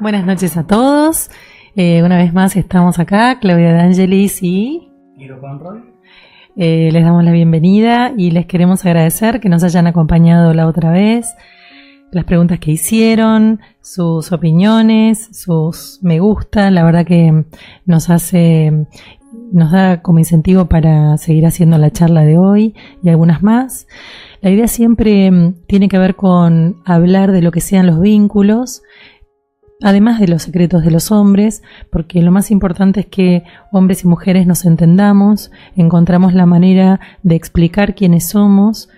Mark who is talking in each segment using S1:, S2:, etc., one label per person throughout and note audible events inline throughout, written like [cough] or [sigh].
S1: Buenas noches a todos. Eh, una vez más estamos acá, Claudia de Angelis y
S2: Guido Conroy.
S1: Eh, les damos la bienvenida y les queremos agradecer que nos hayan acompañado la otra vez, las preguntas que hicieron, sus opiniones, sus me gusta, la verdad que nos hace, nos da como incentivo para seguir haciendo la charla de hoy y algunas más. La idea siempre mm, tiene que ver con hablar de lo que sean los vínculos, además de los secretos de los hombres, porque lo más importante es que hombres y mujeres nos entendamos, encontramos la manera de explicar quiénes somos,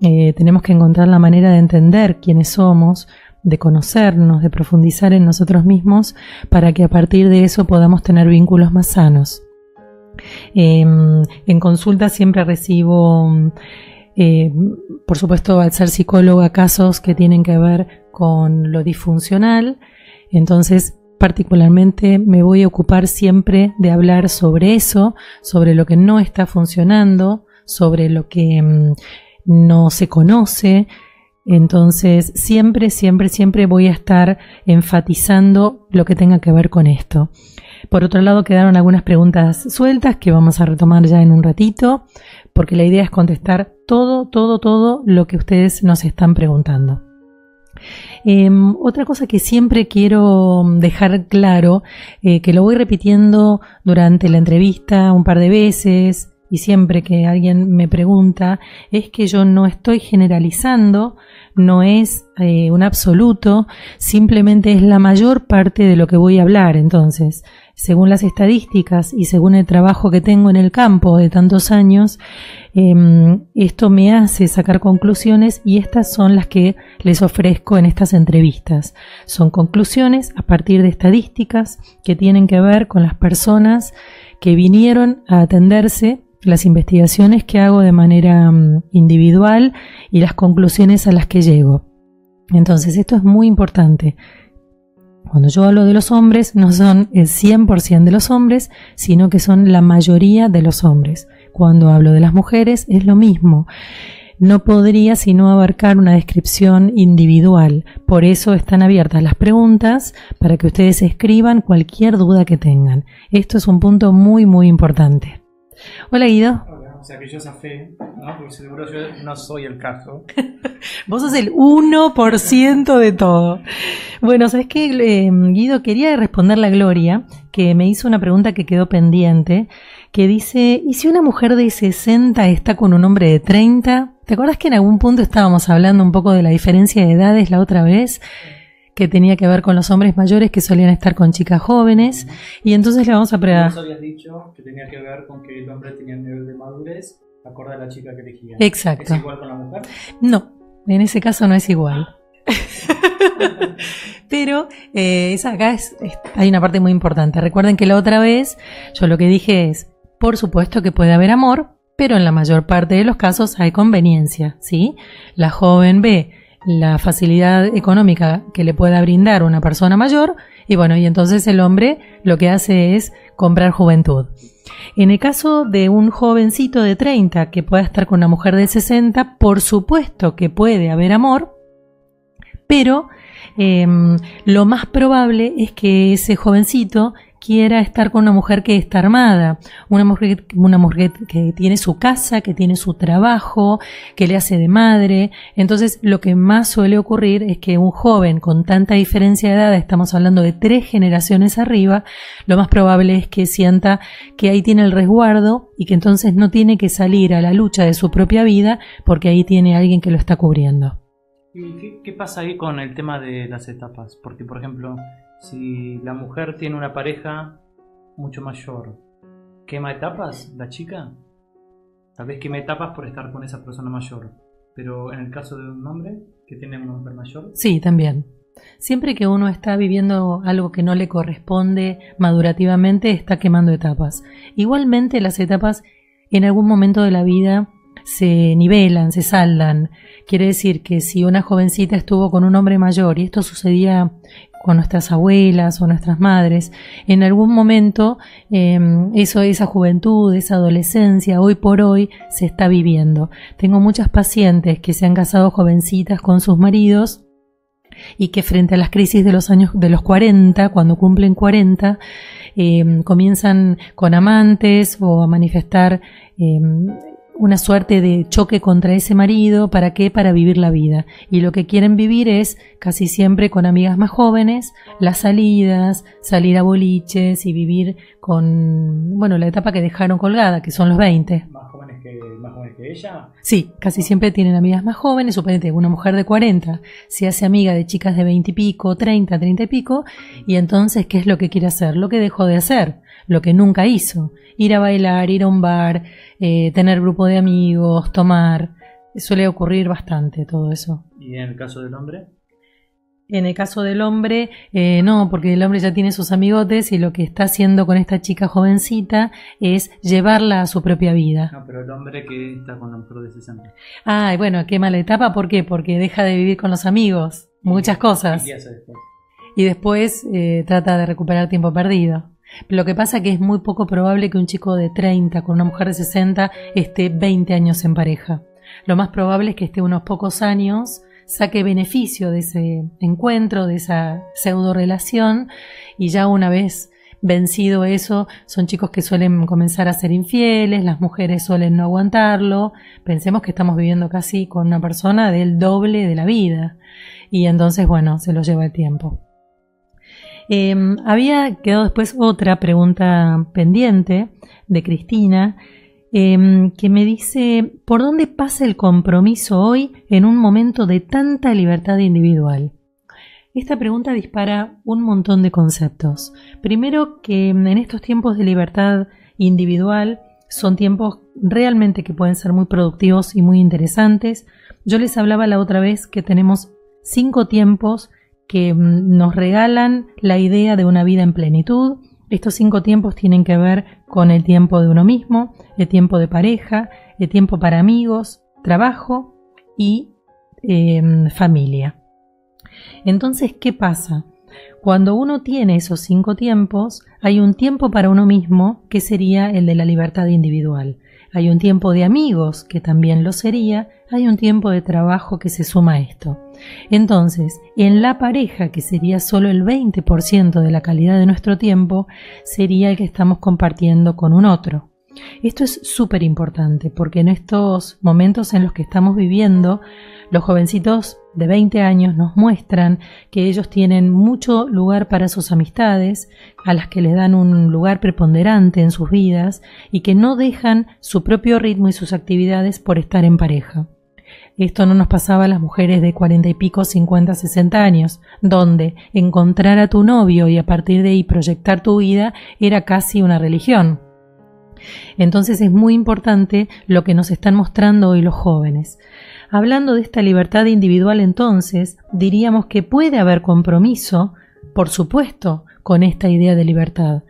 S1: eh, tenemos que encontrar la manera de entender quiénes somos, de conocernos, de profundizar en nosotros mismos, para que a partir de eso podamos tener vínculos más sanos. Em, en consulta siempre recibo, eh, por supuesto, al ser psicóloga, casos que tienen que ver con lo disfuncional, entonces, particularmente me voy a ocupar siempre de hablar sobre eso, sobre lo que no está funcionando, sobre lo que mm, no se conoce. Entonces, siempre, siempre, siempre voy a estar enfatizando lo que tenga que ver con esto. Por otro lado, quedaron algunas preguntas sueltas que vamos a retomar ya en un ratito, porque la idea es contestar todo, todo, todo lo que ustedes nos están preguntando. Em, otra cosa que siempre quiero dejar claro, eh, que lo voy repitiendo durante la entrevista un par de veces y siempre que alguien me pregunta, es que yo no estoy generalizando, no es eh, un absoluto, simplemente es la mayor parte de lo que voy a hablar. Entonces, según las estadísticas y según el trabajo que tengo en el campo de tantos años, em, esto me hace sacar conclusiones y estas son las que les ofrezco en estas entrevistas. Son conclusiones a partir de estadísticas que tienen que ver con las personas que vinieron a atenderse las investigaciones que hago de manera mm, individual y las conclusiones a las que llego. Entonces, esto es muy importante. Cuando yo hablo de los hombres, no son el 100% de los hombres, sino que son la mayoría de los hombres. Cuando hablo de las mujeres, es lo mismo. No podría sino abarcar una descripción individual. Por eso están abiertas las preguntas para que ustedes escriban cualquier duda que tengan. Esto es un punto muy, muy importante. Hola Guido.
S2: Sea que yo fe, ¿no? Porque seguro yo no soy el caso. [laughs]
S1: Vos sos el 1% de todo. Bueno, ¿sabes qué, eh, Guido? Quería responderle a Gloria, que me hizo una pregunta que quedó pendiente, que dice, ¿y si una mujer de 60 está con un hombre de 30? ¿Te acuerdas que en algún punto estábamos hablando un poco de la diferencia de edades la otra vez? Que tenía que ver con los hombres mayores que solían estar con chicas jóvenes. Y entonces le vamos a
S2: preguntar. habías dicho que tenía que ver con que el hombre tenía un nivel de madurez acorde a la chica que elegía.
S1: Exacto.
S2: ¿Es igual con la mujer?
S1: No, en ese caso no es igual. [laughs] Pero eh, esa acá es, hay una parte muy importante. Recuerden que la otra vez yo lo que dije es, por supuesto que puede haber amor, pero en la mayor parte de los casos hay conveniencia, ¿sí? La joven ve la facilidad económica que le pueda brindar una persona mayor y bueno, y entonces el hombre lo que hace es comprar juventud. En el caso de un jovencito de 30 que pueda estar con una mujer de 60, por supuesto que puede haber amor, pero em, lo más probable es que ese jovencito quiera estar con una mujer que está armada, una mujer, una mujer que tiene su casa, que tiene su trabajo, que le hace de madre. Entonces, lo que más suele ocurrir es que un joven con tanta diferencia de edad, estamos hablando de tres generaciones arriba, lo más probable es que sienta que ahí tiene el resguardo y que entonces no tiene que salir a la lucha de su propia vida porque ahí tiene alguien que lo está cubriendo.
S2: ¿Y qué pasa ahí con el tema de las etapas? Porque, por ejemplo, si la mujer tiene una pareja mucho mayor, ¿quema etapas la chica? Tal vez quema etapas por estar con esa persona mayor. Pero en el caso de un hombre que tiene una mujer mayor.
S1: Sí, también. Siempre que uno está viviendo algo que no le corresponde madurativamente, está quemando etapas. Igualmente las etapas en algún momento de la vida se nivelan, se saldan. Quiere decir que si una jovencita estuvo con un hombre mayor y esto sucedía con nuestras abuelas o nuestras madres, en algún momento em, eso, esa juventud, esa adolescencia, hoy por hoy se está viviendo. Tengo muchas pacientes que se han casado jovencitas con sus maridos y que frente a las crisis de los años de los 40, cuando cumplen 40, eh, comienzan con amantes o a manifestar eh, una suerte de choque contra ese marido, ¿para qué? Para vivir la vida. Y lo que quieren vivir es casi siempre con amigas más jóvenes, las salidas, salir a boliches y vivir con, bueno, la etapa que dejaron colgada, que son los 20.
S2: ¿Más jóvenes que, más jóvenes que ella?
S1: Sí, casi siempre tienen amigas más jóvenes, suponete una mujer de 40 se hace amiga de chicas de 20 y pico, 30, 30 y pico, y entonces, ¿qué es lo que quiere hacer? Lo que dejó de hacer, lo que nunca hizo ir a bailar, ir a un bar, eh, tener grupo de amigos, tomar. Suele ocurrir bastante todo eso.
S2: ¿Y en el caso del hombre?
S1: En el caso del hombre, eh, no, porque el hombre ya tiene sus amigotes y lo que está haciendo con esta chica jovencita es llevarla a su propia vida.
S2: No, pero el hombre que está con la mujer de 60.
S1: Ah, bueno, qué mala etapa, ¿por qué? Porque deja de vivir con los amigos, muchas cosas.
S2: ¿Y qué hace después?
S1: Y después eh, trata de recuperar tiempo perdido. Lo que pasa es que es muy poco probable que un chico de 30 con una mujer de 60 esté 20 años en pareja. Lo más probable es que esté unos pocos años, saque beneficio de ese encuentro, de esa pseudo relación, y ya una vez vencido eso, son chicos que suelen comenzar a ser infieles, las mujeres suelen no aguantarlo. Pensemos que estamos viviendo casi con una persona del doble de la vida. Y entonces, bueno, se lo lleva el tiempo. Em, había quedado después otra pregunta pendiente de Cristina, em, que me dice, ¿por dónde pasa el compromiso hoy en un momento de tanta libertad individual? Esta pregunta dispara un montón de conceptos. Primero que en estos tiempos de libertad individual son tiempos realmente que pueden ser muy productivos y muy interesantes. Yo les hablaba la otra vez que tenemos cinco tiempos que mm, nos regalan la idea de una vida en plenitud. Estos cinco tiempos tienen que ver con el tiempo de uno mismo, el tiempo de pareja, el tiempo para amigos, trabajo y em, familia. Entonces, ¿qué pasa? Cuando uno tiene esos cinco tiempos, hay un tiempo para uno mismo que sería el de la libertad individual. Hay un tiempo de amigos que también lo sería. Hay un tiempo de trabajo que se suma a esto. Entonces, en la pareja, que sería solo el 20% de la calidad de nuestro tiempo, sería el que estamos compartiendo con un otro. Esto es súper importante porque en estos momentos en los que estamos viviendo, los jovencitos de 20 años nos muestran que ellos tienen mucho lugar para sus amistades, a las que les dan un lugar preponderante en sus vidas y que no dejan su propio ritmo y sus actividades por estar en pareja. Esto no nos pasaba a las mujeres de cuarenta y pico, cincuenta, sesenta años, donde encontrar a tu novio y a partir de ahí proyectar tu vida era casi una religión. Entonces es muy importante lo que nos están mostrando hoy los jóvenes. Hablando de esta libertad individual entonces, diríamos que puede haber compromiso, por supuesto, con esta idea de libertad.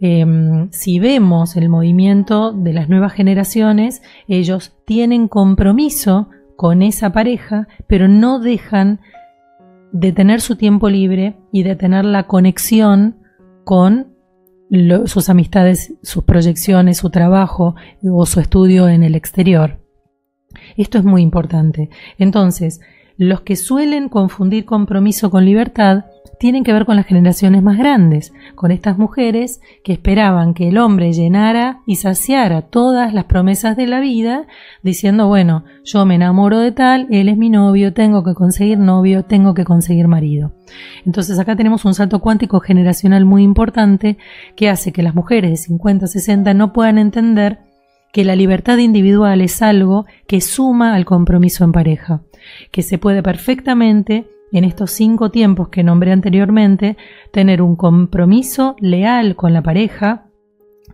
S1: Em, si vemos el movimiento de las nuevas generaciones, ellos tienen compromiso con esa pareja, pero no dejan de tener su tiempo libre y de tener la conexión con sus amistades, sus proyecciones, su trabajo o su estudio en el exterior. Esto es muy importante. Entonces, los que suelen confundir compromiso con libertad tienen que ver con las generaciones más grandes, con estas mujeres que esperaban que el hombre llenara y saciara todas las promesas de la vida, diciendo, bueno, yo me enamoro de tal, él es mi novio, tengo que conseguir novio, tengo que conseguir marido. Entonces acá tenemos un salto cuántico generacional muy importante que hace que las mujeres de 50, 60 no puedan entender que la libertad individual es algo que suma al compromiso en pareja, que se puede perfectamente en estos cinco tiempos que nombré anteriormente, tener un compromiso leal con la pareja,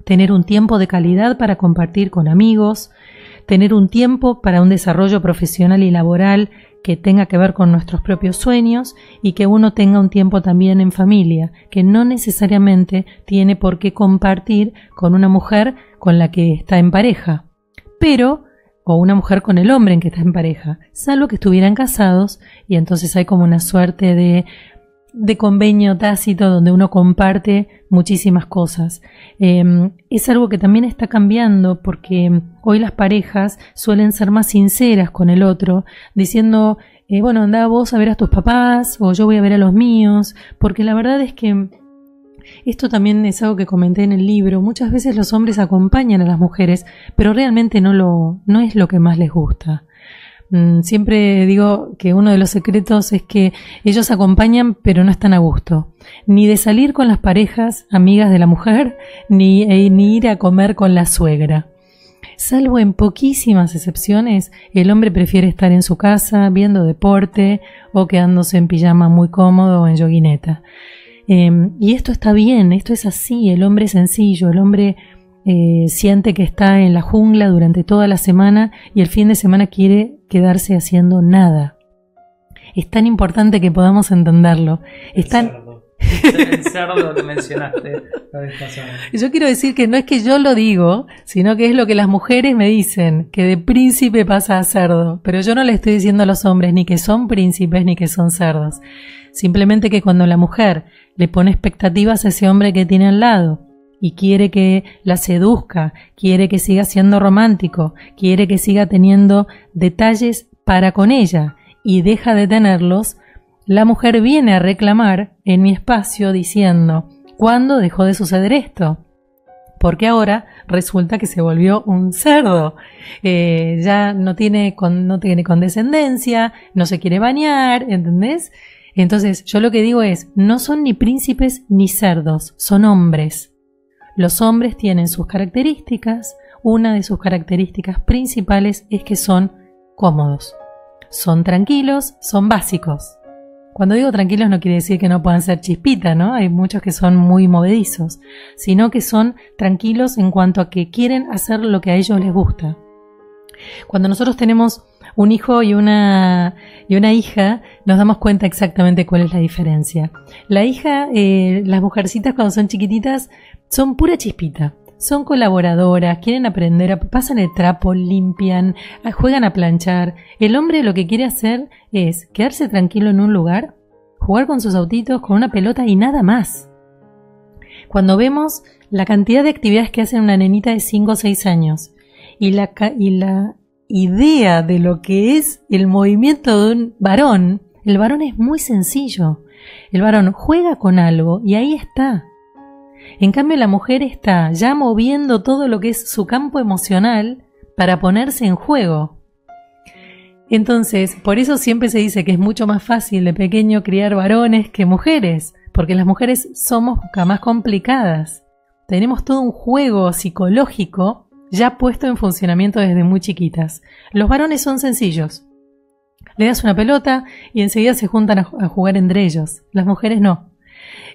S1: tener un tiempo de calidad para compartir con amigos, tener un tiempo para un desarrollo profesional y laboral que tenga que ver con nuestros propios sueños y que uno tenga un tiempo también en familia, que no necesariamente tiene por qué compartir con una mujer con la que está en pareja. Pero o una mujer con el hombre en que está en pareja, salvo que estuvieran casados y entonces hay como una suerte de, de convenio tácito donde uno comparte muchísimas cosas. Em, es algo que también está cambiando porque hoy las parejas suelen ser más sinceras con el otro, diciendo eh, bueno, anda vos a ver a tus papás o yo voy a ver a los míos, porque la verdad es que esto también es algo que comenté en el libro. Muchas veces los hombres acompañan a las mujeres, pero realmente no lo, no es lo que más les gusta. Mm, siempre digo que uno de los secretos es que ellos acompañan pero no están a gusto. Ni de salir con las parejas amigas de la mujer, [laughs] ni, eh, ni ir a comer con la suegra. Salvo en poquísimas excepciones, el hombre prefiere estar en su casa viendo deporte o quedándose en pijama muy cómodo o en yoguineta. Em, y esto está bien, esto es así, el hombre sencillo, el hombre eh, siente que está en la jungla durante toda la semana y el fin de semana quiere quedarse haciendo nada. Es tan importante que podamos entenderlo. Es
S2: El cerdo que [laughs] mencionaste
S1: Yo quiero decir que no es que yo lo digo, sino que es lo que las mujeres me dicen, que de príncipe pasa a cerdo. Pero yo no le estoy diciendo a los hombres ni que son príncipes ni que son cerdos. Simplemente que cuando la mujer le pone expectativas a ese hombre que tiene al lado y quiere que la seduzca, quiere que siga siendo romántico, quiere que siga teniendo detalles para con ella y deja de tenerlos, la mujer viene a reclamar en mi espacio diciendo, ¿cuándo dejó de suceder esto? Porque ahora resulta que se volvió un cerdo. Eh, ya no tiene, no tiene condescendencia, no se quiere bañar, ¿entendés? Entonces, yo lo que digo es, no son ni príncipes ni cerdos, son hombres. Los hombres tienen sus características, una de sus características principales es que son cómodos. Son tranquilos, son básicos. Cuando digo tranquilos no quiere decir que no puedan ser chispita, ¿no? Hay muchos que son muy movedizos, sino que son tranquilos en cuanto a que quieren hacer lo que a ellos les gusta. Cuando nosotros tenemos un hijo y una, y una hija, nos damos cuenta exactamente cuál es la diferencia. La hija, eh, las mujercitas cuando son chiquititas, son pura chispita. Son colaboradoras, quieren aprender, pasan el trapo, limpian, juegan a planchar. El hombre lo que quiere hacer es quedarse tranquilo en un lugar, jugar con sus autitos, con una pelota y nada más. Cuando vemos la cantidad de actividades que hace una nenita de 5 o 6 años y la, y la idea de lo que es el movimiento de un varón, el varón es muy sencillo. El varón juega con algo y ahí está. En cambio la mujer está ya moviendo todo lo que es su campo emocional para ponerse en juego. Entonces, por eso siempre se dice que es mucho más fácil de pequeño criar varones que mujeres, porque las mujeres somos más complicadas. Tenemos todo un juego psicológico ya puesto en funcionamiento desde muy chiquitas. Los varones son sencillos. Le das una pelota y enseguida se juntan a, jugar entre ellos. Las mujeres no.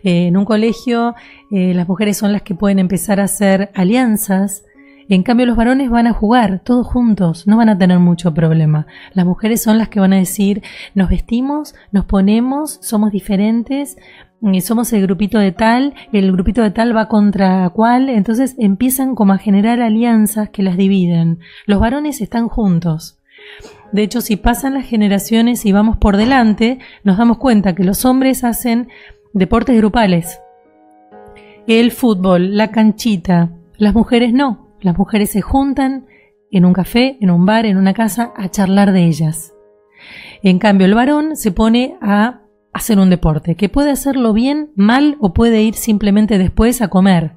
S1: Eh, en un colegio eh, las mujeres son las que pueden empezar a hacer alianzas. En cambio los varones van a jugar todos juntos, no van a tener mucho problema. Las mujeres son las que van a decir, nos vestimos, nos ponemos, somos diferentes, somos el grupito de tal, el grupito de tal va contra cual, entonces empiezan como a generar alianzas que las dividen. Los varones están juntos. De hecho, si pasan las generaciones y vamos por delante, nos damos cuenta que los hombres hacen deportes grupales. El fútbol, la canchita, las mujeres no. Las mujeres se juntan en un café, en un bar, en una casa a charlar de ellas. En cambio, el varón se pone a hacer un deporte, que puede hacerlo bien, mal o puede ir simplemente después a comer.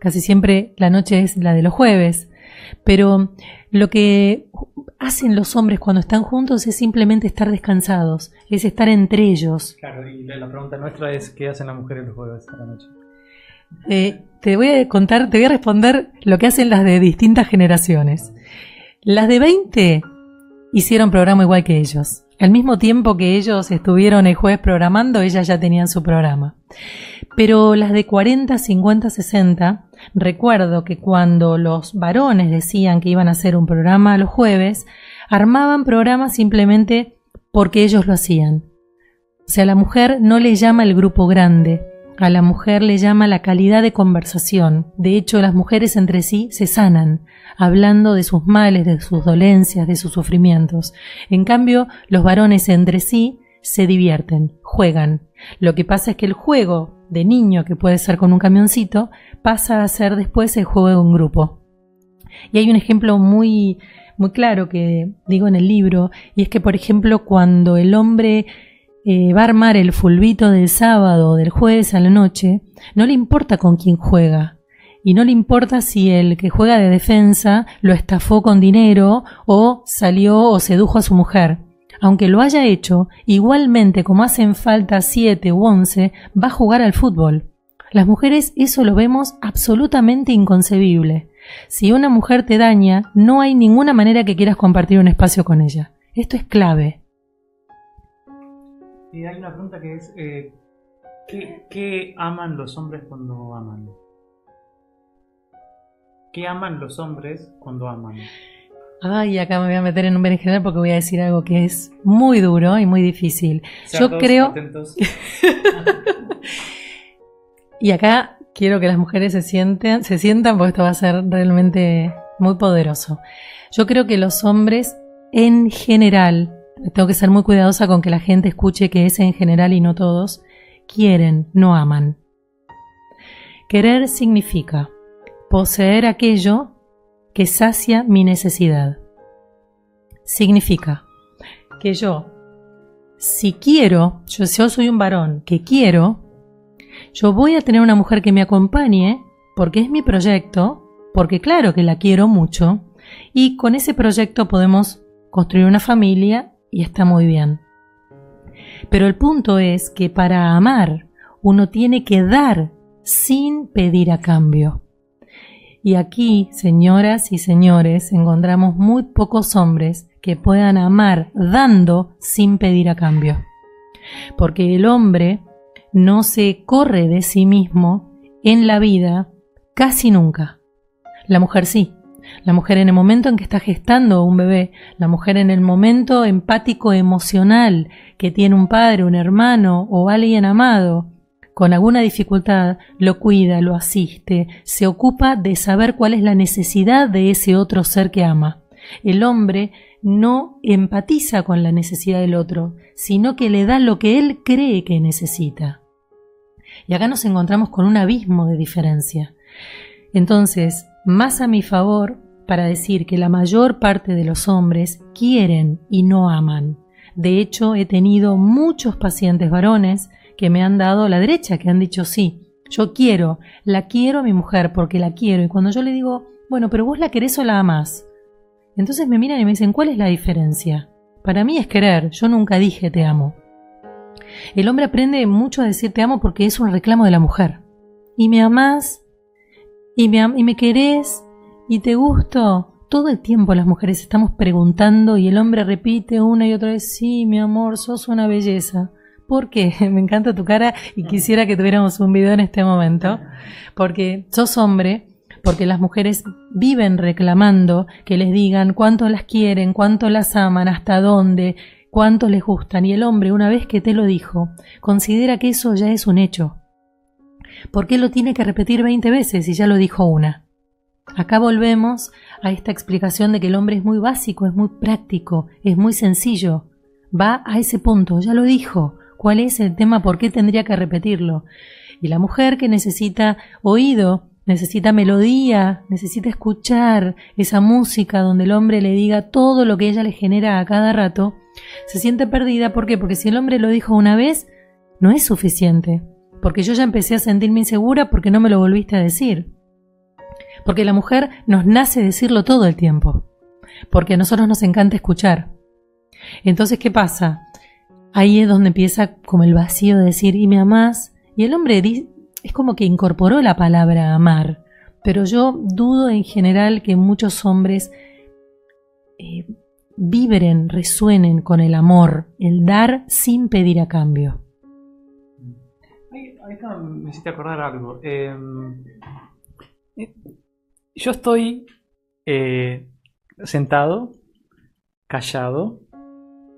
S1: Casi siempre la noche es la de los jueves, pero lo que hacen los hombres cuando están juntos es simplemente estar descansados, es estar entre ellos.
S2: Claro, y la pregunta nuestra es ¿qué hacen las mujeres los jueves a la noche?
S1: Eh, te voy a contar, te voy a responder lo que hacen las de distintas generaciones. Las de 20 hicieron programa igual que ellos. Al mismo tiempo que ellos estuvieron el jueves programando, ellas ya tenían su programa. Pero las de 40, 50, 60, recuerdo que cuando los varones decían que iban a hacer un programa los jueves, armaban programas simplemente porque ellos lo hacían. O sea, la mujer no le llama el grupo grande, a la mujer le llama la calidad de conversación. De hecho, las mujeres entre sí se sanan, hablando de sus males, de sus dolencias, de sus sufrimientos. En cambio, los varones entre sí se divierten, juegan. Lo que pasa es que el juego de niño, que puede ser con un camioncito, pasa a ser después el juego de un grupo. Y hay un ejemplo muy, muy claro que digo en el libro, y es que, por ejemplo, cuando el hombre eh, va a armar el fulbito del sábado del jueves a la noche, no le importa con quién juega. Y no le importa si el que juega de defensa lo estafó con dinero o salió o sedujo a su mujer. Aunque lo haya hecho, igualmente como hacen falta siete u once, va a jugar al fútbol. Las mujeres eso lo vemos absolutamente inconcebible. Si una mujer te daña, no hay ninguna manera que quieras compartir un espacio con ella. Esto es clave.
S2: Y hay una pregunta que es, eh, ¿qué, ¿qué aman los hombres cuando aman? ¿Qué aman los hombres cuando aman?
S1: Ay, acá me voy a meter en un berenjenal porque voy a decir algo que es muy duro y muy difícil. Yo creo, [laughs] y acá quiero que las mujeres se sienten, se sientan porque esto va a ser realmente muy poderoso. Yo creo que los hombres en general, tengo que ser muy cuidadosa con que la gente escuche que es en general y no todos, quieren, no aman. Querer significa poseer aquello que sacia mi necesidad. Significa que yo, si quiero, yo, soy un varón que quiero, yo voy a tener una mujer que me acompañe porque es mi proyecto, porque claro que la quiero mucho, y con ese proyecto podemos construir una familia y está muy bien. Pero el punto es que para amar uno tiene que dar sin pedir a cambio. Y aquí, señoras y señores, encontramos muy pocos hombres que puedan amar dando sin pedir a cambio. Porque el hombre no se corre de sí mismo en la vida casi nunca. La mujer sí. La mujer en el momento en que está gestando un bebé, la mujer en el momento empático emocional que tiene un padre, un hermano o alguien amado, con alguna dificultad, lo cuida, lo asiste, se ocupa de saber cuál es la necesidad de ese otro ser que ama. El hombre no empatiza con la necesidad del otro, sino que le da lo que él cree que necesita. Y acá nos encontramos con un abismo de diferencia. Entonces, más a mi favor para decir que la mayor parte de los hombres quieren y no aman. De hecho, he tenido muchos pacientes varones que me han dado la derecha, que han dicho sí, yo quiero, la quiero a mi mujer porque la quiero. Y cuando yo le digo, bueno, pero vos la querés o la amás. Entonces me miran y me dicen, ¿cuál es la diferencia? Para mí es querer, yo nunca dije te amo. El hombre aprende mucho a decir te amo porque es un reclamo de la mujer. Y me amás, y me, am y me querés, y te gusto. Todo el tiempo las mujeres estamos preguntando y el hombre repite una y otra vez, sí, mi amor, sos una belleza. ¿Por qué? [laughs] Me encanta tu cara y quisiera que tuviéramos un video en este momento. Porque sos hombre, porque las mujeres viven reclamando que les digan cuánto las quieren, cuánto las aman, hasta dónde, cuánto les gustan. Y el hombre, una vez que te lo dijo, considera que eso ya es un hecho. ¿Por qué lo tiene que repetir 20 veces si ya lo dijo una? Acá volvemos a esta explicación de que el hombre es muy básico, es muy práctico, es muy sencillo. Va a ese punto, ya lo dijo. ¿Cuál es el tema? ¿Por qué tendría que repetirlo? Y la mujer que necesita oído, necesita melodía, necesita escuchar esa música donde el hombre le diga todo lo que ella le genera a cada rato, se siente perdida. ¿Por qué? Porque si el hombre lo dijo una vez, no es suficiente. Porque yo ya empecé a sentirme insegura porque no me lo volviste a decir. Porque la mujer nos nace decirlo todo el tiempo. Porque a nosotros nos encanta escuchar. Entonces, ¿qué pasa? Ahí es donde empieza como el vacío de decir, ¿y me amás? Y el hombre es como que incorporó la palabra amar. Pero yo dudo en general que muchos hombres eh, vibren, resuenen con el amor, el dar sin pedir a cambio.
S2: Está, me acordar algo. Eh, eh, yo estoy eh, sentado, callado,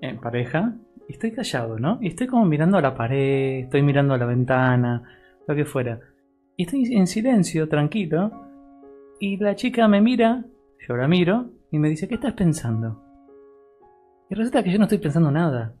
S2: en pareja, y estoy callado, ¿no? Y estoy como mirando a la pared, estoy mirando a la ventana, lo que fuera. Y estoy en silencio, tranquilo, y la chica me mira, yo la miro, y me dice, ¿qué estás pensando? Y resulta que yo no estoy pensando nada.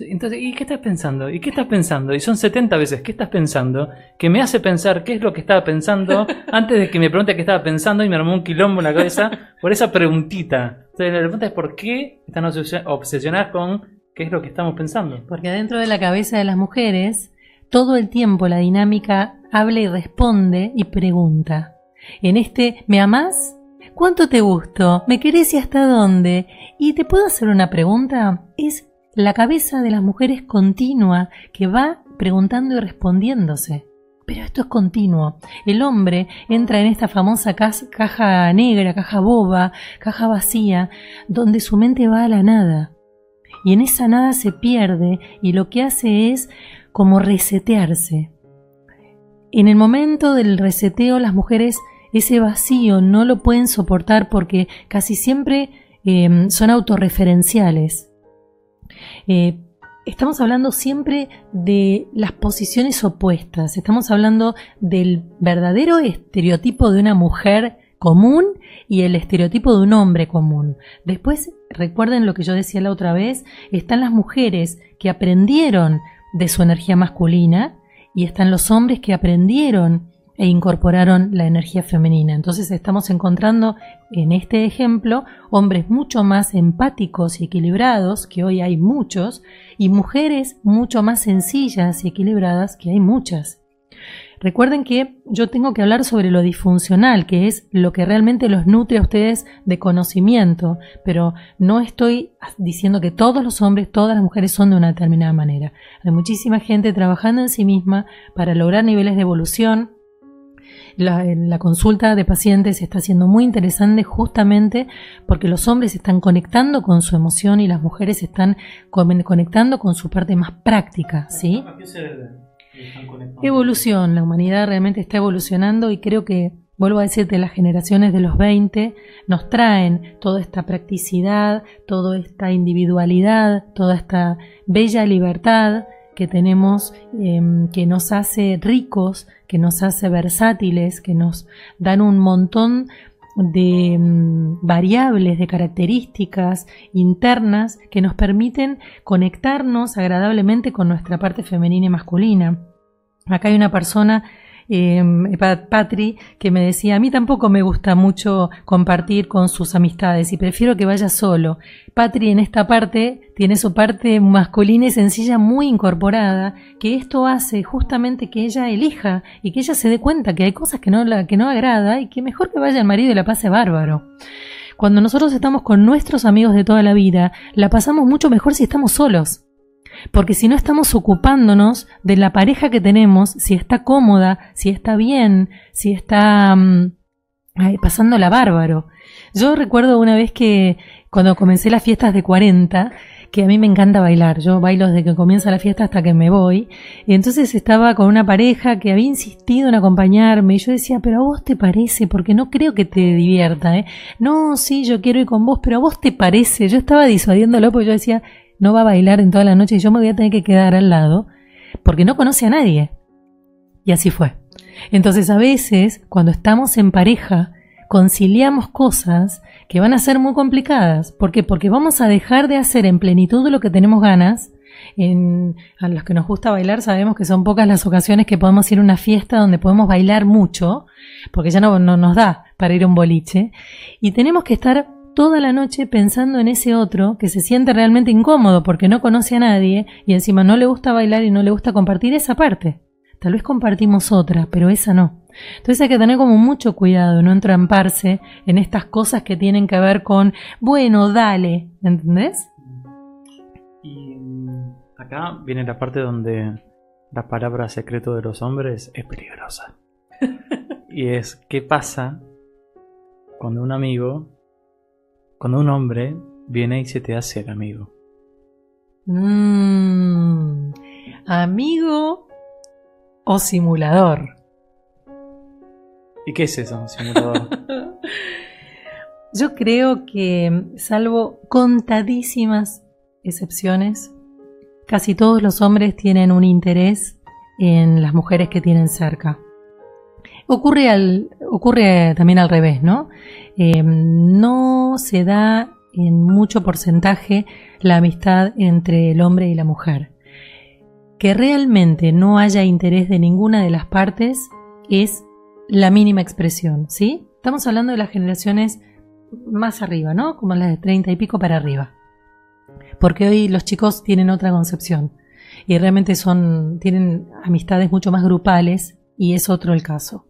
S2: Entonces, ¿y qué estás pensando? ¿Y qué estás pensando? Y son 70 veces, ¿qué estás pensando? Que me hace pensar qué es lo que estaba pensando [laughs] antes de que me pregunte qué estaba pensando y me armó un quilombo en la cabeza por esa preguntita. Entonces, la pregunta es ¿por qué están obsesionadas con qué es lo que estamos pensando?
S1: Porque adentro de la cabeza de las mujeres, todo el tiempo la dinámica habla y responde y pregunta. En este ¿me amás? ¿Cuánto te gusto? ¿Me querés y hasta dónde? Y te puedo hacer una pregunta. Es la cabeza de las mujeres continua que va preguntando y respondiéndose. Pero esto es continuo. El hombre entra en esta famosa caja negra, caja boba, caja vacía, donde su mente va a la nada. Y en esa nada se pierde y lo que hace es como resetearse. En el momento del reseteo las mujeres ese vacío no lo pueden soportar porque casi siempre eh, son autorreferenciales. Eh, estamos hablando siempre de las posiciones opuestas, estamos hablando del verdadero estereotipo de una mujer común y el estereotipo de un hombre común. Después, recuerden lo que yo decía la otra vez, están las mujeres que aprendieron de su energía masculina y están los hombres que aprendieron e incorporaron la energía femenina. Entonces estamos encontrando en este ejemplo hombres mucho más empáticos y equilibrados, que hoy hay muchos, y mujeres mucho más sencillas y equilibradas, que hay muchas. Recuerden que yo tengo que hablar sobre lo disfuncional, que es lo que realmente los nutre a ustedes de conocimiento, pero no estoy diciendo que todos los hombres, todas las mujeres son de una determinada manera. Hay muchísima gente trabajando en sí misma para lograr niveles de evolución, la, consulta de pacientes está siendo muy interesante justamente porque los hombres están conectando con su emoción y las mujeres están conectando con su parte más práctica, ¿sí? Evolución, la humanidad realmente está evolucionando y creo que, vuelvo a decirte, las generaciones de los 20 nos traen toda esta practicidad, toda esta individualidad, toda esta bella libertad que tenemos, em, que nos hace ricos, que nos hace versátiles, que nos dan un montón de em, variables, de características internas que nos permiten conectarnos agradablemente con nuestra parte femenina y masculina. Acá hay una persona eh, Patri, que me decía, a mí tampoco me gusta mucho compartir con sus amistades y prefiero que vaya solo. Patri en esta parte tiene su parte masculina y sencilla muy incorporada, que esto hace justamente que ella elija y que ella se dé cuenta que hay cosas que no, la, que no agrada y que mejor que vaya el marido y la pase bárbaro. Cuando nosotros estamos con nuestros amigos de toda la vida, la pasamos mucho mejor si estamos solos. Porque si no estamos ocupándonos de la pareja que tenemos, si está cómoda, si está bien, si está mm, pasándola bárbaro. Yo recuerdo una vez que cuando comencé las fiestas de 40, que a mí me encanta bailar, yo bailo desde que comienza la fiesta hasta que me voy, y entonces estaba con una pareja que había insistido en acompañarme, y yo decía, pero a vos te parece, porque no creo que te divierta, ¿eh? No, sí, yo quiero ir con vos, pero a vos te parece, yo estaba disuadiéndolo porque yo decía, no va a bailar en toda la noche y yo me voy a tener que quedar al lado porque no conoce a nadie. Y así fue. Entonces a veces, cuando estamos en pareja, conciliamos cosas que van a ser muy complicadas. ¿Por qué? Porque vamos a dejar de hacer en plenitud lo que tenemos ganas. En, a los que nos gusta bailar sabemos que son pocas las ocasiones que podemos ir a una fiesta donde podemos bailar mucho, porque ya no, no nos da para ir a un boliche. Y tenemos que estar toda la noche pensando en ese otro que se siente realmente incómodo porque no conoce a nadie y encima no le gusta bailar y no le gusta compartir esa parte. Tal vez compartimos otra, pero esa no. Entonces hay que tener como mucho cuidado, no entramparse en estas cosas que tienen que ver con, bueno, dale, ¿entendés?
S2: Y mm, acá viene la parte donde la palabra secreto de los hombres es peligrosa. [laughs] y es, ¿qué pasa cuando un amigo cuando un hombre viene y se te hace el amigo.
S1: Mm, amigo o simulador.
S2: ¿Y qué es eso, simulador? [laughs]
S1: Yo creo que, salvo contadísimas excepciones, casi todos los hombres tienen un interés en las mujeres que tienen cerca. Ocurre, al, ocurre también al revés, ¿no? Eh, no se da en mucho porcentaje la amistad entre el hombre y la mujer. Que realmente no haya interés de ninguna de las partes es la mínima expresión, ¿sí? Estamos hablando de las generaciones más arriba, ¿no? Como las de 30 y pico para arriba. Porque hoy los chicos tienen otra concepción y realmente son, tienen amistades mucho más grupales y es otro el caso.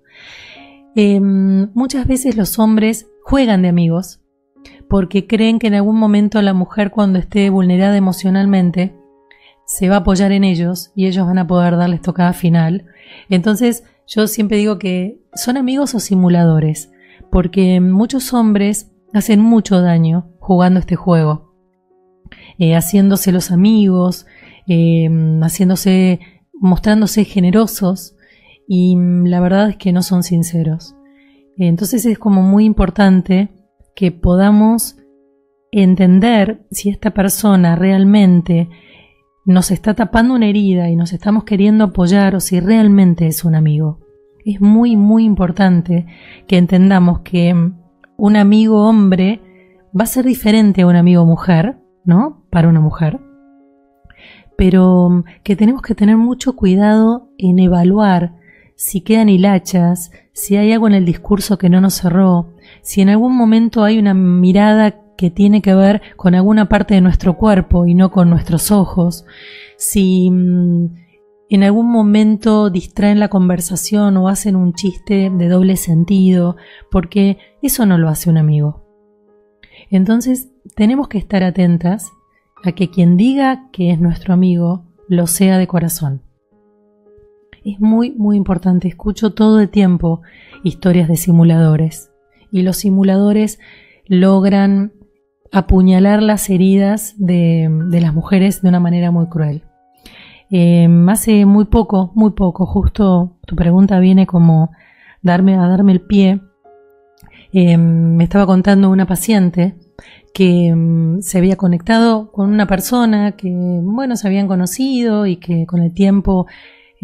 S1: Em, muchas veces los hombres juegan de amigos porque creen que en algún momento la mujer cuando esté vulnerada emocionalmente se va a apoyar en ellos y ellos van a poder darles tocada final. Entonces yo siempre digo que son amigos o simuladores, porque muchos hombres hacen mucho daño jugando este juego, eh, haciéndose los amigos, eh, haciéndose, mostrándose generosos y la verdad es que no son sinceros. Entonces es como muy importante que podamos entender si esta persona realmente nos está tapando una herida y nos estamos queriendo apoyar o si realmente es un amigo. Es muy, muy importante que entendamos que un amigo hombre va a ser diferente a un amigo mujer, ¿no? Para una mujer. Pero que tenemos que tener mucho cuidado en evaluar si quedan hilachas, si hay algo en el discurso que no nos cerró, si en algún momento hay una mirada que tiene que ver con alguna parte de nuestro cuerpo y no con nuestros ojos, si mm, en algún momento distraen la conversación o hacen un chiste de doble sentido, porque eso no lo hace un amigo. Entonces tenemos que estar atentas a que quien diga que es nuestro amigo lo sea de corazón. Es muy, muy importante. Escucho todo el tiempo historias de simuladores y los simuladores logran apuñalar las heridas de, las mujeres de una manera muy cruel. Eh, hace muy poco, muy poco, justo tu pregunta viene como darme, a darme el pie. Eh, me estaba contando una paciente que mm, se había conectado con una persona que, bueno, se habían conocido y que con el tiempo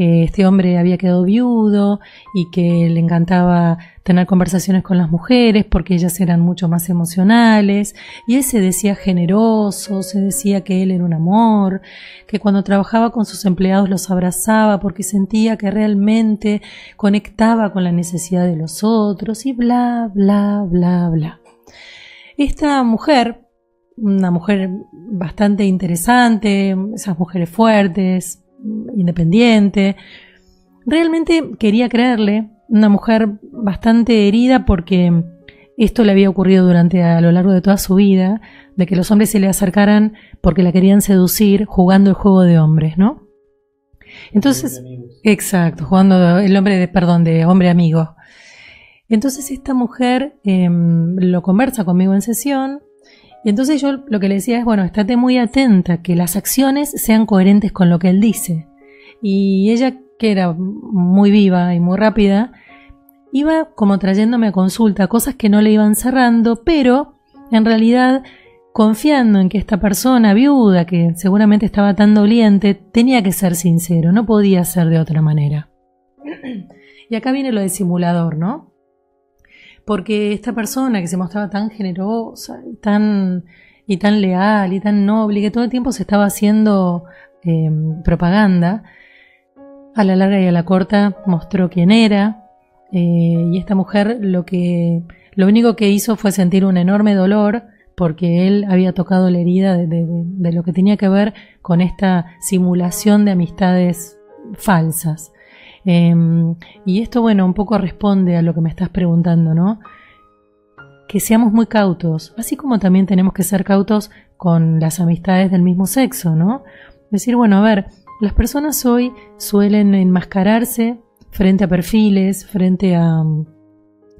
S1: este hombre había quedado viudo y que le encantaba tener conversaciones con las mujeres porque ellas eran mucho más emocionales y él se decía generoso, se decía que él era un amor, que cuando trabajaba con sus empleados los abrazaba porque sentía que realmente conectaba con la necesidad de los otros y bla, bla, bla, bla. Esta mujer, una mujer bastante interesante, esas mujeres fuertes, independiente. Realmente quería creerle, una mujer bastante herida porque esto le había ocurrido durante a lo largo de toda su vida, de que los hombres se le acercaran porque la querían seducir jugando el juego de hombres, ¿no? Entonces, exacto, jugando el hombre de, perdón, de hombre amigo. Entonces esta mujer em, lo conversa conmigo en sesión y entonces yo lo que le decía es, bueno, estate muy atenta, que las acciones sean coherentes con lo que él dice. Y ella, que era muy viva y muy rápida, iba como trayéndome a consulta cosas que no le iban cerrando, pero en realidad confiando en que esta persona viuda, que seguramente estaba tan doliente, tenía que ser sincero, no podía ser de otra manera. [clears throat] Y acá viene lo de simulador, ¿no? Porque esta persona que se mostraba tan generosa y tan, y tan leal y tan noble, que todo el tiempo se estaba haciendo em, propaganda, a la larga y a la corta mostró quién era, eh, y esta mujer lo que lo único que hizo fue sentir un enorme dolor porque él había tocado la herida de lo que tenía que ver con esta simulación de amistades falsas. Em, y esto, bueno, un poco responde a lo que me estás preguntando, ¿no? Que seamos muy cautos, así como también tenemos que ser cautos con las amistades del mismo sexo, ¿no? Decir, bueno, a ver, las personas hoy suelen enmascararse frente a perfiles, frente a um,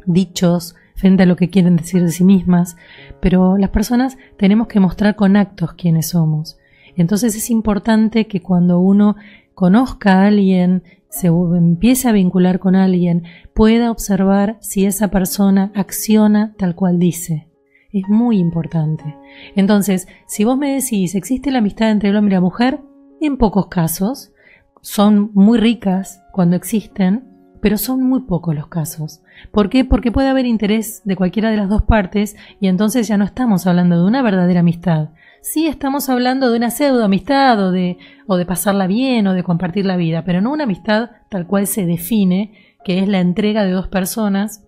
S1: dichos, frente a lo que quieren decir de sí mismas, pero las personas tenemos que mostrar con actos quiénes somos. Entonces es importante que cuando uno conozca a alguien se empiece a vincular con alguien, pueda observar si esa persona acciona tal cual dice. Es muy importante. Entonces, si vos me decís, ¿existe la amistad entre el hombre y la mujer? En pocos casos. Son muy ricas cuando existen, pero son muy pocos los casos. ¿Por qué? Porque puede haber interés de cualquiera de las dos partes y entonces ya no estamos hablando de una verdadera amistad. Sí estamos hablando de una pseudo amistad o de, o de pasarla bien o de compartir la vida, pero no una amistad tal cual se define, que es la entrega de dos personas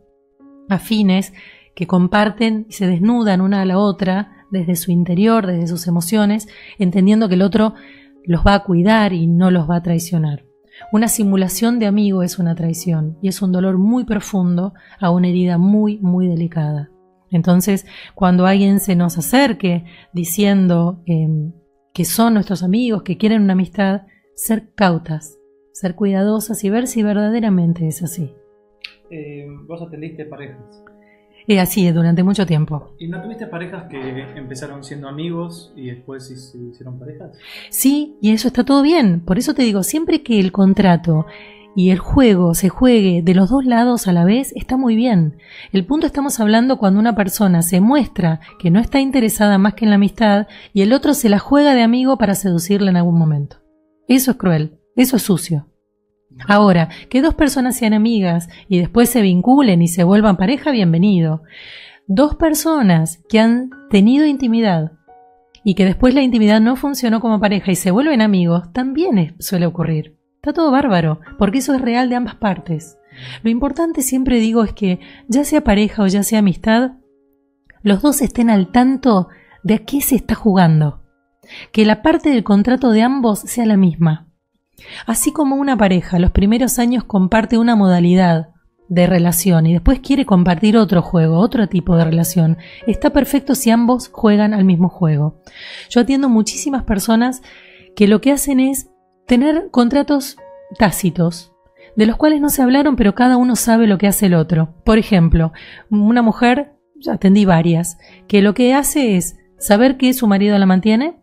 S1: afines que comparten y se desnudan una a la otra desde su interior, desde sus emociones, entendiendo que el otro los va a cuidar y no los va a traicionar. Una simulación de amigo es una traición y es un dolor muy profundo a una herida muy, muy delicada. Entonces, cuando alguien se nos acerque diciendo em, que son nuestros amigos, que quieren una amistad, ser cautas, ser cuidadosas y ver si verdaderamente es así.
S2: Eh, vos atendiste parejas.
S1: Y así durante mucho tiempo.
S2: ¿Y no tuviste parejas que empezaron siendo amigos y después se hicieron parejas?
S1: Sí, y eso está todo bien. Por eso te digo, siempre que el contrato y el juego se juegue de los dos lados a la vez, está muy bien. El punto estamos hablando cuando una persona se muestra que no está interesada más que en la amistad y el otro se la juega de amigo para seducirla en algún momento. Eso es cruel, eso es sucio. Ahora, que dos personas sean amigas y después se vinculen y se vuelvan pareja, bienvenido. Dos personas que han tenido intimidad y que después la intimidad no funcionó como pareja y se vuelven amigos, también suele ocurrir. Está todo bárbaro, porque eso es real de ambas partes. Lo importante siempre digo es que, ya sea pareja o ya sea amistad, los dos estén al tanto de a qué se está jugando. Que la parte del contrato de ambos sea la misma. Así como una pareja los primeros años comparte una modalidad de relación y después quiere compartir otro juego, otro tipo de relación, está perfecto si ambos juegan al mismo juego. Yo atiendo muchísimas personas que lo que hacen es tener contratos tácitos, de los cuales no se hablaron pero cada uno sabe lo que hace el otro. Por ejemplo, una mujer, atendí varias, que lo que hace es saber que su marido la mantiene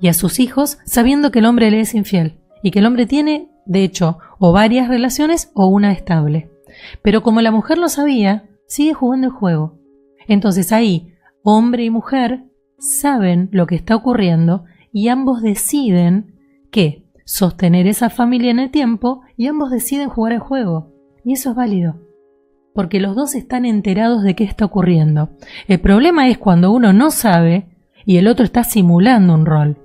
S1: y a sus hijos sabiendo que el hombre le es infiel y que el hombre tiene, de hecho, o varias relaciones o una estable. Pero como la mujer lo sabía, sigue jugando el juego. Entonces ahí, hombre y mujer saben lo que está ocurriendo y ambos deciden que sostener esa familia en el tiempo y ambos deciden jugar el juego. Y eso es válido. Porque los dos están enterados de qué está ocurriendo. El problema es cuando uno no sabe y el otro está simulando un rol.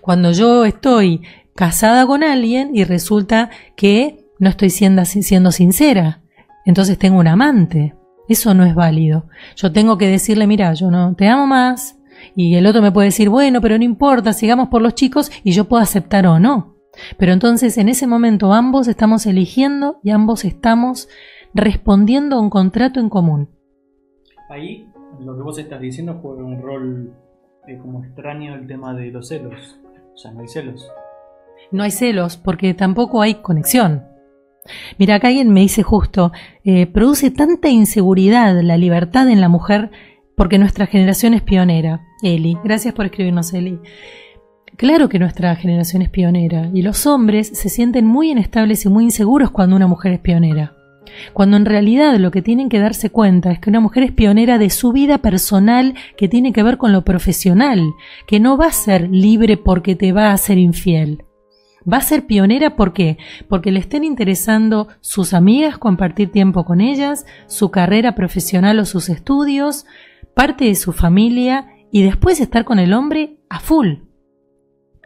S1: Cuando yo estoy casada con alguien y resulta que no estoy siendo, sincera, entonces tengo un amante. Eso no es válido. Yo tengo que decirle, mira, yo no te amo más, y el otro me puede decir, bueno, pero no importa, sigamos por los chicos, y yo puedo aceptar o no. Pero entonces en ese momento ambos estamos eligiendo y ambos estamos respondiendo a un contrato en común.
S2: Ahí lo que vos estás diciendo juega un rol es como extraño el tema de los celos. O sea, no hay celos.
S1: No hay celos porque tampoco hay conexión. Mira, acá alguien me dice justo, eh, produce tanta inseguridad la libertad en la mujer porque nuestra generación es pionera. Eli, gracias por escribirnos, Eli. Claro que nuestra generación es pionera y los hombres se sienten muy inestables y muy inseguros cuando una mujer es pionera cuando en realidad lo que tienen que darse cuenta es que una mujer es pionera de su vida personal que tiene que ver con lo profesional, que no va a ser libre porque te va a ser infiel. Va a ser pionera ¿por qué? Porque le estén interesando sus amigas, compartir tiempo con ellas, su carrera profesional o sus estudios, parte de su familia y después estar con el hombre a full.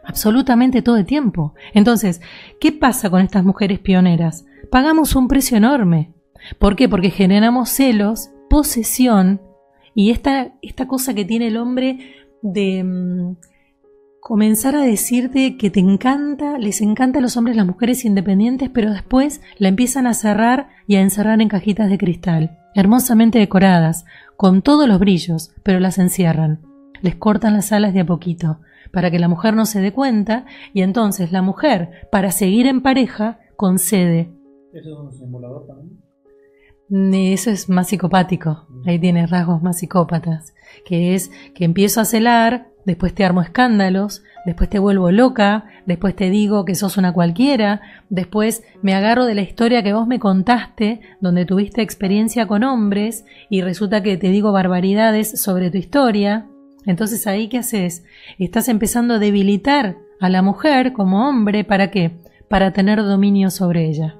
S1: Absolutamente todo el tiempo. Entonces, ¿qué pasa con estas mujeres pioneras? pagamos un precio enorme. ¿Por qué? Porque generamos celos, posesión y esta, esta cosa que tiene el hombre de mm, comenzar a decirte que te encanta, les encanta a los hombres las mujeres independientes, pero después la empiezan a cerrar y a encerrar en cajitas de cristal, hermosamente decoradas, con todos los brillos, pero las encierran. Les cortan las alas de a poquito, para que la mujer no se dé cuenta, y entonces la mujer, para seguir en pareja, concede ¿Eso es un simulador también? Mm, eso es más psicopático. Mm. Ahí tienes rasgos más psicópatas. Que es que empiezo a celar, después te armo escándalos, después te vuelvo loca, después te digo que sos una cualquiera, después me agarro de la historia que vos me contaste, donde tuviste experiencia con hombres, y resulta que te digo barbaridades sobre tu historia. Entonces ahí qué haces? Estás empezando a debilitar a la mujer como hombre, ¿para qué? Para tener dominio sobre ella.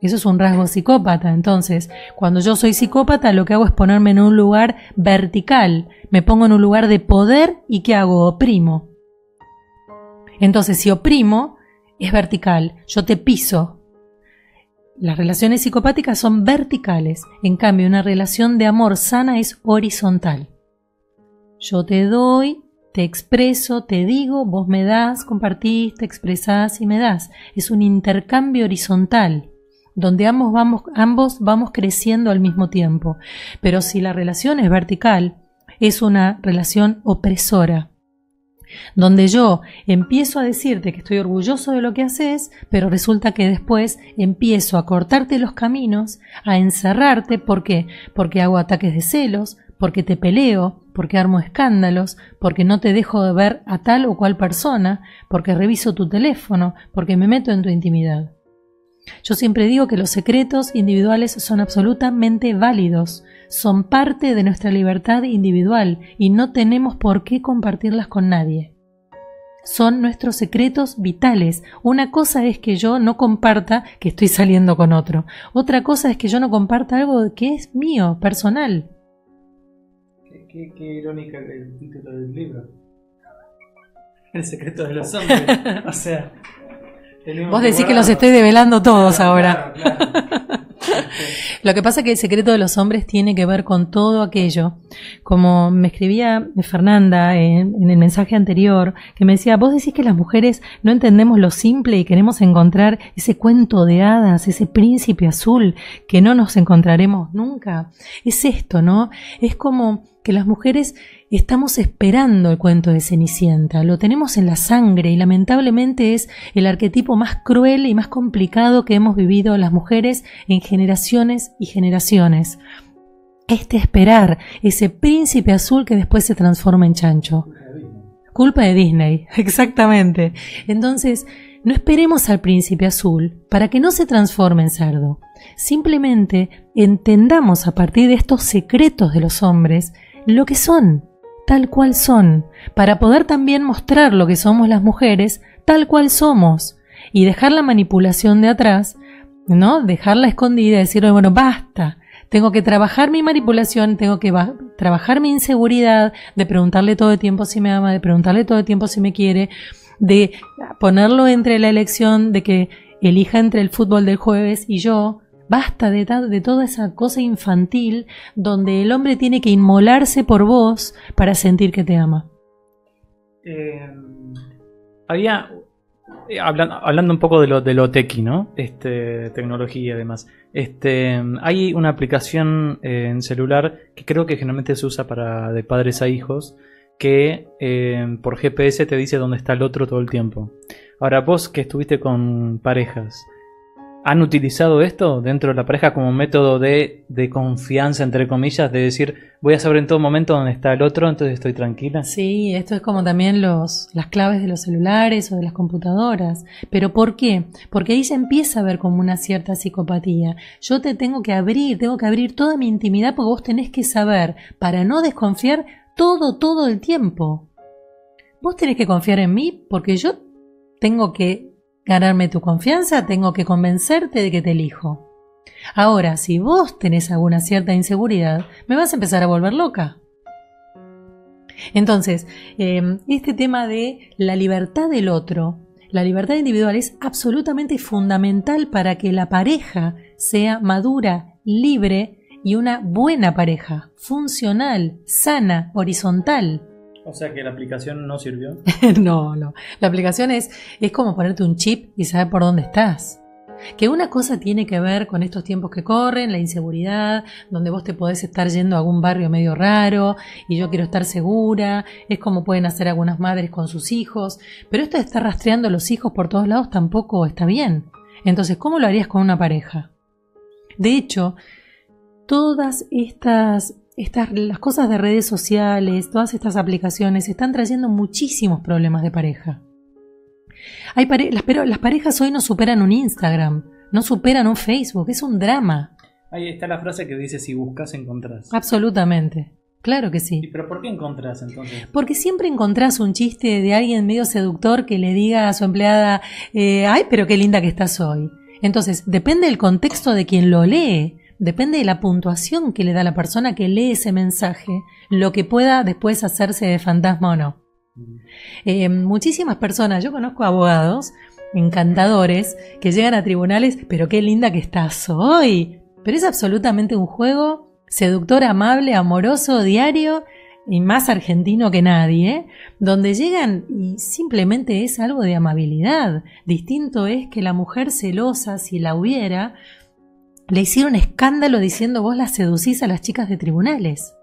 S1: Eso es un rasgo psicópata. Entonces, cuando yo soy psicópata, lo que hago es ponerme en un lugar vertical. Me pongo en un lugar de poder y ¿qué hago? Oprimo. Entonces, si oprimo, es vertical. Yo te piso. Las relaciones psicopáticas son verticales. En cambio, una relación de amor sana es horizontal. Yo te doy, te expreso, te digo, vos me das, compartís, te expresás y me das. Es un intercambio horizontal donde ambos vamos, ambos vamos creciendo al mismo tiempo. Pero si la relación es vertical, es una relación opresora, donde yo empiezo a decirte que estoy orgulloso de lo que haces, pero resulta que después empiezo a cortarte los caminos, a encerrarte, ¿por qué? Porque hago ataques de celos, porque te peleo, porque armo escándalos, porque no te dejo de ver a tal o cual persona, porque reviso tu teléfono, porque me meto en tu intimidad. Yo siempre digo que los secretos individuales son absolutamente válidos, son parte de nuestra libertad individual y no tenemos por qué compartirlas con nadie. Son nuestros secretos vitales. Una cosa es que yo no comparta que estoy saliendo con otro. Otra cosa es que yo no comparta algo que es mío, personal.
S2: Qué, irónica el título del libro. [laughs] El secreto de los [laughs] hombres. o sea,
S1: Vos decís que los estoy develando todos ahora. [laughs] Lo que pasa es que el secreto de los hombres tiene que ver con todo aquello. Como me escribía Fernanda en, en, el mensaje anterior, que me decía, vos decís que las mujeres no entendemos lo simple y queremos encontrar ese cuento de hadas, ese príncipe azul que no nos encontraremos nunca. Es esto, ¿no? Es como que las mujeres estamos esperando el cuento de Cenicienta, lo tenemos en la sangre y lamentablemente es el arquetipo más cruel y más complicado que hemos vivido las mujeres en generaciones y generaciones. Este esperar, ese príncipe azul que después se transforma en chancho. Culpa de Disney, [laughs] exactamente. Entonces, no esperemos al príncipe azul para que no se transforme en cerdo. Simplemente entendamos a partir de estos secretos de los hombres lo que son, tal cual son, para poder también mostrar lo que somos las mujeres, tal cual somos, y dejar la manipulación de atrás, ¿no? Dejarla escondida decir, bueno, basta, tengo que trabajar mi manipulación, tengo que trabajar mi inseguridad, de preguntarle todo el tiempo si me ama, de preguntarle todo el tiempo si me quiere, de ponerlo entre la elección de que elija entre el fútbol del jueves y yo, Basta de, toda esa cosa infantil donde el hombre tiene que inmolarse por vos para sentir que te ama.
S2: Eh, había eh, Hablando, un poco de lo, de lo tequi, ¿no? Este, tecnología además. Este, hay una aplicación eh, en celular que creo que generalmente se usa para de padres a hijos que por GPS te dice dónde está el otro todo el tiempo. Ahora vos que estuviste con parejas, ¿Han utilizado esto dentro de la pareja como método de, confianza, entre comillas, de decir, voy a saber en todo momento dónde está el otro, entonces estoy tranquila?
S1: Sí, esto es como también los, las claves de los celulares o de las computadoras. ¿Pero por qué? Porque ahí se empieza a ver como una cierta psicopatía. Yo te tengo que abrir, tengo que abrir toda mi intimidad porque vos tenés que saber, para no desconfiar, todo, todo el tiempo. Vos tenés que confiar en mí porque yo tengo que ganarme tu confianza, tengo que convencerte de que te elijo. Ahora, si vos tenés alguna cierta inseguridad, me vas a empezar a volver loca. Entonces, em, este tema de la libertad del otro, la libertad individual es absolutamente fundamental para que la pareja sea madura, libre y una buena pareja, funcional, sana, horizontal.
S2: O sea que la aplicación no sirvió. [laughs]
S1: no, no. La aplicación es, es como ponerte un chip y saber por dónde estás. Que una cosa tiene que ver con estos tiempos que corren, la inseguridad, donde vos te podés estar yendo a algún barrio medio raro y yo quiero estar segura, es como pueden hacer algunas madres con sus hijos, pero esto de estar rastreando a los hijos por todos lados tampoco está bien. Entonces, ¿cómo lo harías con una pareja? De hecho, todas estas estas, las cosas de redes sociales, todas estas aplicaciones están trayendo muchísimos problemas de pareja. Hay las, pero las parejas hoy no superan un Instagram, no superan un Facebook, es un drama.
S2: Ahí está la frase que dice si buscas encontrás.
S1: Absolutamente. Claro que sí.
S2: ¿Y pero por qué encontrás entonces?
S1: Porque siempre encontrás un chiste de alguien medio seductor que le diga a su empleada, eh, ay, pero qué linda que estás hoy. Entonces, depende del contexto de quien lo lee, depende de la puntuación que le da la persona que lee ese mensaje, lo que pueda después hacerse de fantasma o no. Eh, muchísimas personas, yo conozco abogados encantadores que llegan a tribunales, pero qué linda que estás hoy. Pero es absolutamente un juego seductor, amable, amoroso, diario y más argentino que nadie, donde llegan y simplemente es algo de amabilidad. Distinto es que la mujer celosa, si la hubiera, le hicieron escándalo diciendo vos la seducís a las chicas de tribunales.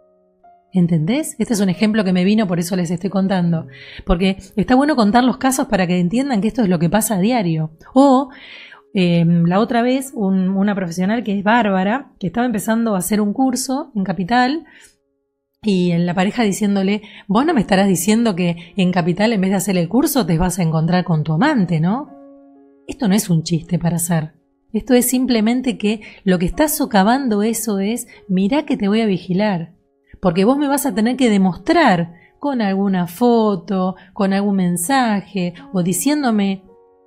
S1: ¿Entendés? Este es un ejemplo que me vino, por eso les estoy contando. Porque está bueno contar los casos para que entiendan que esto es lo que pasa a diario. O em, la otra vez, una profesional que es Bárbara, que estaba empezando a hacer un curso en Capital, y en la pareja diciéndole, vos no me estarás diciendo que en Capital en vez de hacer el curso te vas a encontrar con tu amante, ¿no? Esto no es un chiste para hacer. Esto es simplemente que lo que está socavando eso es, mirá que te voy a vigilar porque vos me vas a tener que demostrar con alguna foto, con algún mensaje o diciéndome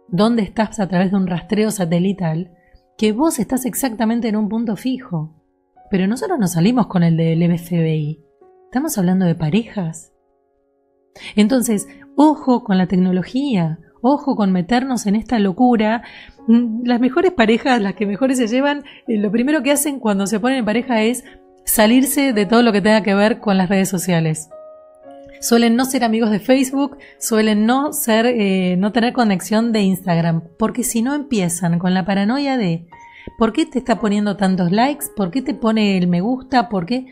S1: dónde estás a través de un rastreo satelital, que vos estás exactamente en un punto fijo. Pero nosotros no salimos con el del FBI. Estamos hablando de parejas. Entonces, ojo con la tecnología, ojo con meternos en esta locura. Mm, las mejores parejas, las que mejores se llevan, eh, lo primero que hacen cuando se ponen en pareja es salirse de todo lo que tenga que ver con las redes sociales. Suelen no ser amigos de Facebook, suelen no ser, eh, no tener conexión de Instagram, porque si no empiezan con la paranoia de ¿por qué te está poniendo tantos likes? ¿Por qué te pone el me gusta? ¿Por qué?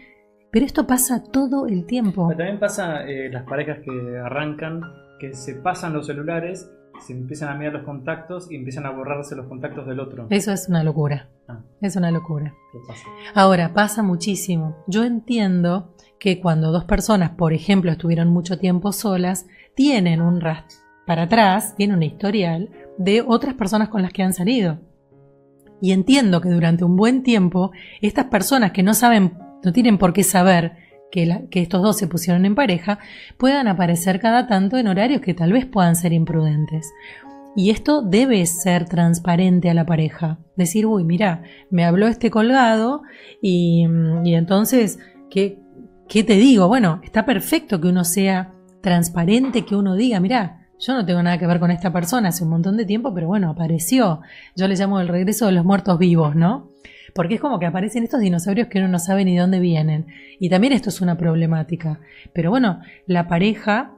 S1: Pero esto pasa todo el tiempo.
S2: también pasa eh, las parejas que arrancan, que se pasan los celulares se empiezan a mirar los contactos y empiezan a borrarse los contactos del otro.
S1: Eso es una locura. Ah. Es una locura. Ahora, pasa muchísimo. Yo entiendo que cuando dos personas, por ejemplo, estuvieron mucho tiempo solas, tienen un rastro para atrás, tienen un historial de otras personas con las que han salido. Y entiendo que durante un buen tiempo, estas personas que no saben, no tienen por qué saber que, estos dos se pusieron en pareja puedan aparecer cada tanto en horarios que tal vez puedan ser imprudentes. Y esto debe ser transparente a la pareja. Decir, uy, mira, me habló este colgado y, y entonces, ¿qué, ¿qué te digo? Bueno, está perfecto que uno sea transparente, que uno diga, mira, yo no tengo nada que ver con esta persona hace un montón de tiempo, pero bueno, apareció. Yo le llamo el regreso de los muertos vivos, ¿no? Porque es como que aparecen estos dinosaurios que uno no sabe ni dónde vienen. Y también esto es una problemática. Pero bueno, la pareja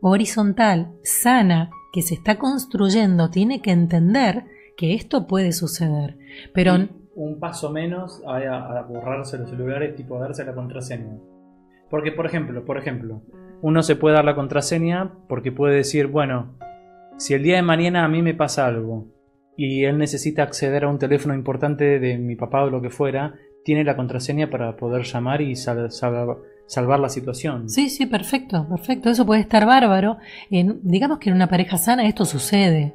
S1: horizontal, sana, que se está construyendo, tiene que entender que esto puede suceder. Pero...
S2: un paso menos a, borrarse los celulares, tipo a darse la contraseña. Porque, por ejemplo, por ejemplo, uno se puede dar la contraseña porque puede decir, bueno, si el día de mañana a mí me pasa algo y él necesita acceder a un teléfono importante de mi papá o lo que fuera, tiene la contraseña para poder llamar y salvar la situación.
S1: Sí, sí, perfecto, perfecto. Eso puede estar bárbaro. Digamos que en una pareja sana esto sucede.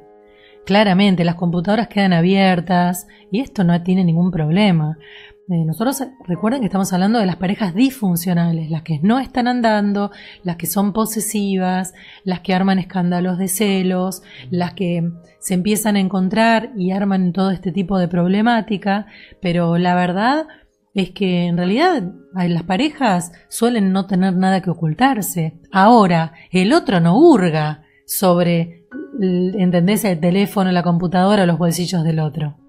S1: Claramente, las computadoras quedan abiertas y esto no tiene ningún problema. Eh, nosotros recuerden que estamos hablando de las parejas disfuncionales, las que no están andando, las que son posesivas, las que arman escándalos de celos, las que se empiezan a encontrar y arman todo este tipo de problemática, pero la verdad es que en realidad las parejas suelen no tener nada que ocultarse. Ahora, el otro no hurga sobre, ¿entendés? El teléfono, la computadora, los bolsillos del otro.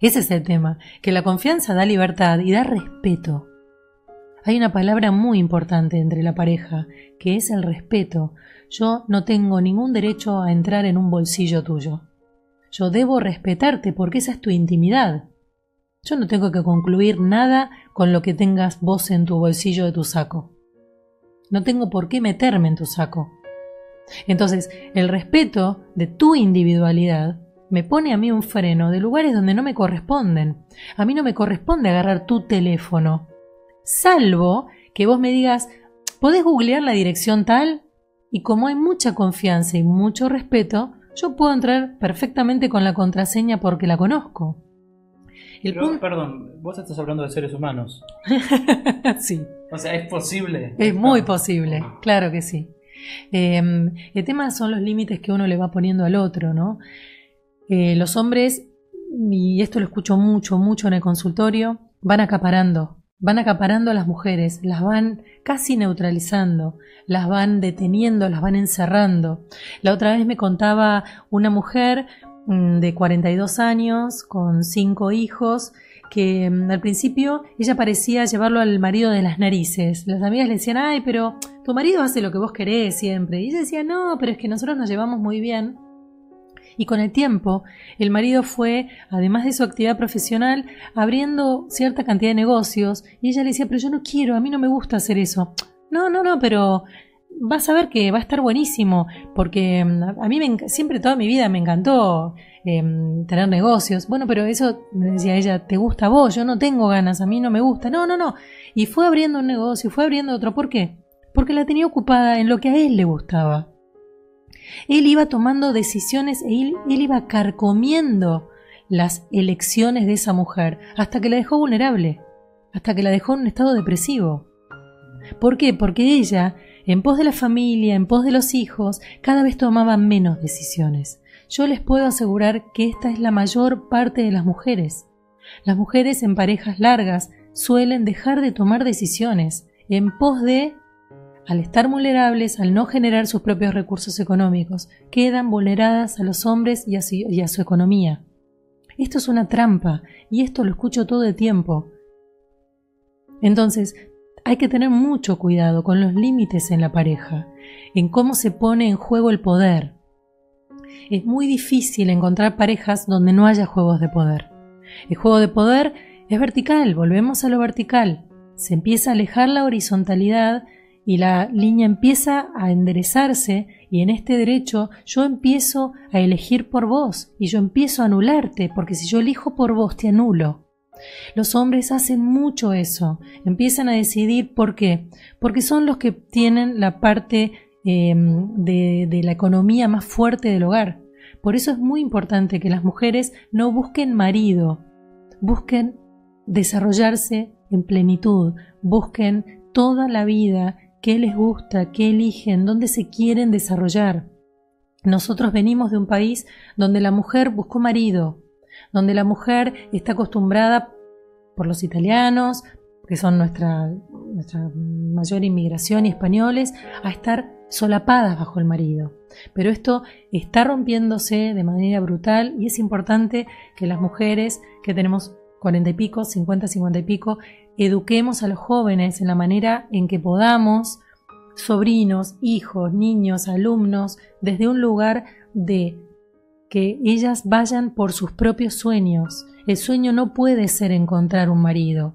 S1: Ese es el tema, que la confianza da libertad y da respeto. Hay una palabra muy importante entre la pareja, que es el respeto. Yo no tengo ningún derecho a entrar en un bolsillo tuyo. Yo debo respetarte porque esa es tu intimidad. Yo no tengo que concluir nada con lo que tengas vos en tu bolsillo de tu saco. No tengo por qué meterme en tu saco. Entonces, el respeto de tu individualidad me pone a mí un freno de lugares donde no me corresponden. A mí no me corresponde agarrar tu teléfono. Salvo que vos me digas, ¿podés googlear la dirección tal? Y como hay mucha confianza y mucho respeto, yo puedo entrar perfectamente con la contraseña porque la conozco.
S2: Perdón, vos estás hablando de seres humanos. [laughs]
S1: sí.
S2: O sea, es posible.
S1: Es muy posible, claro que sí. Em, el tema son los límites que uno le va poniendo al otro, ¿no? Eh, los hombres y esto lo escucho mucho, mucho en el consultorio, van acaparando, van acaparando a las mujeres, las van casi neutralizando, las van deteniendo, las van encerrando. La otra vez me contaba una mujer mm, de 42 años con cinco hijos que mm, al principio ella parecía llevarlo al marido de las narices. Las amigas le decían, ay, pero tu marido hace lo que vos querés siempre. Y ella decía, no, pero es que nosotros nos llevamos muy bien. Y con el tiempo, el marido fue, además de su actividad profesional, abriendo cierta cantidad de negocios. Y ella le decía, pero yo no quiero, a mí no me gusta hacer eso. No, no, no, pero vas a ver que va a estar buenísimo, porque mm, a mí me, siempre toda mi vida me encantó Em, tener negocios. Bueno, pero eso, decía ella, te gusta a vos, yo no tengo ganas, a mí no me gusta. No, no, no. Y fue abriendo un negocio, fue abriendo otro. ¿Por qué? Porque la tenía ocupada en lo que a él le gustaba. Él iba tomando decisiones e él, iba carcomiendo las elecciones de esa mujer hasta que la dejó vulnerable, hasta que la dejó en un estado depresivo. ¿Por qué? Porque ella, en pos de la familia, en pos de los hijos, cada vez tomaba menos decisiones yo les puedo asegurar que esta es la mayor parte de las mujeres. Las mujeres en parejas largas suelen dejar de tomar decisiones en pos de, al estar vulnerables, al no generar sus propios recursos económicos, quedan vulneradas a los hombres y a su, economía. Esto es una trampa y esto lo escucho todo el tiempo. Entonces, hay que tener mucho cuidado con los límites en la pareja, en cómo se pone en juego el poder, es muy difícil encontrar parejas donde no haya juegos de poder. El juego de poder es vertical, volvemos a lo vertical. Se empieza a alejar la horizontalidad y la línea empieza a enderezarse y en este derecho yo empiezo a elegir por vos y yo empiezo a anularte porque si yo elijo por vos te anulo. Los hombres hacen mucho eso, empiezan a decidir por qué, porque son los que tienen la parte Em, de, la economía más fuerte del hogar. Por eso es muy importante que las mujeres no busquen marido, busquen desarrollarse en plenitud, busquen toda la vida, qué les gusta, qué eligen, dónde se quieren desarrollar. Nosotros venimos de un país donde la mujer buscó marido, donde la mujer está acostumbrada por los italianos, que son nuestra, nuestra mayor inmigración y españoles, a estar solapadas bajo el marido. Pero esto está rompiéndose de manera brutal y es importante que las mujeres que tenemos cuarenta y pico, cincuenta, cincuenta y pico, eduquemos a los jóvenes en la manera en que podamos, sobrinos, hijos, niños, alumnos, desde un lugar de que ellas vayan por sus propios sueños. El sueño no puede ser encontrar un marido.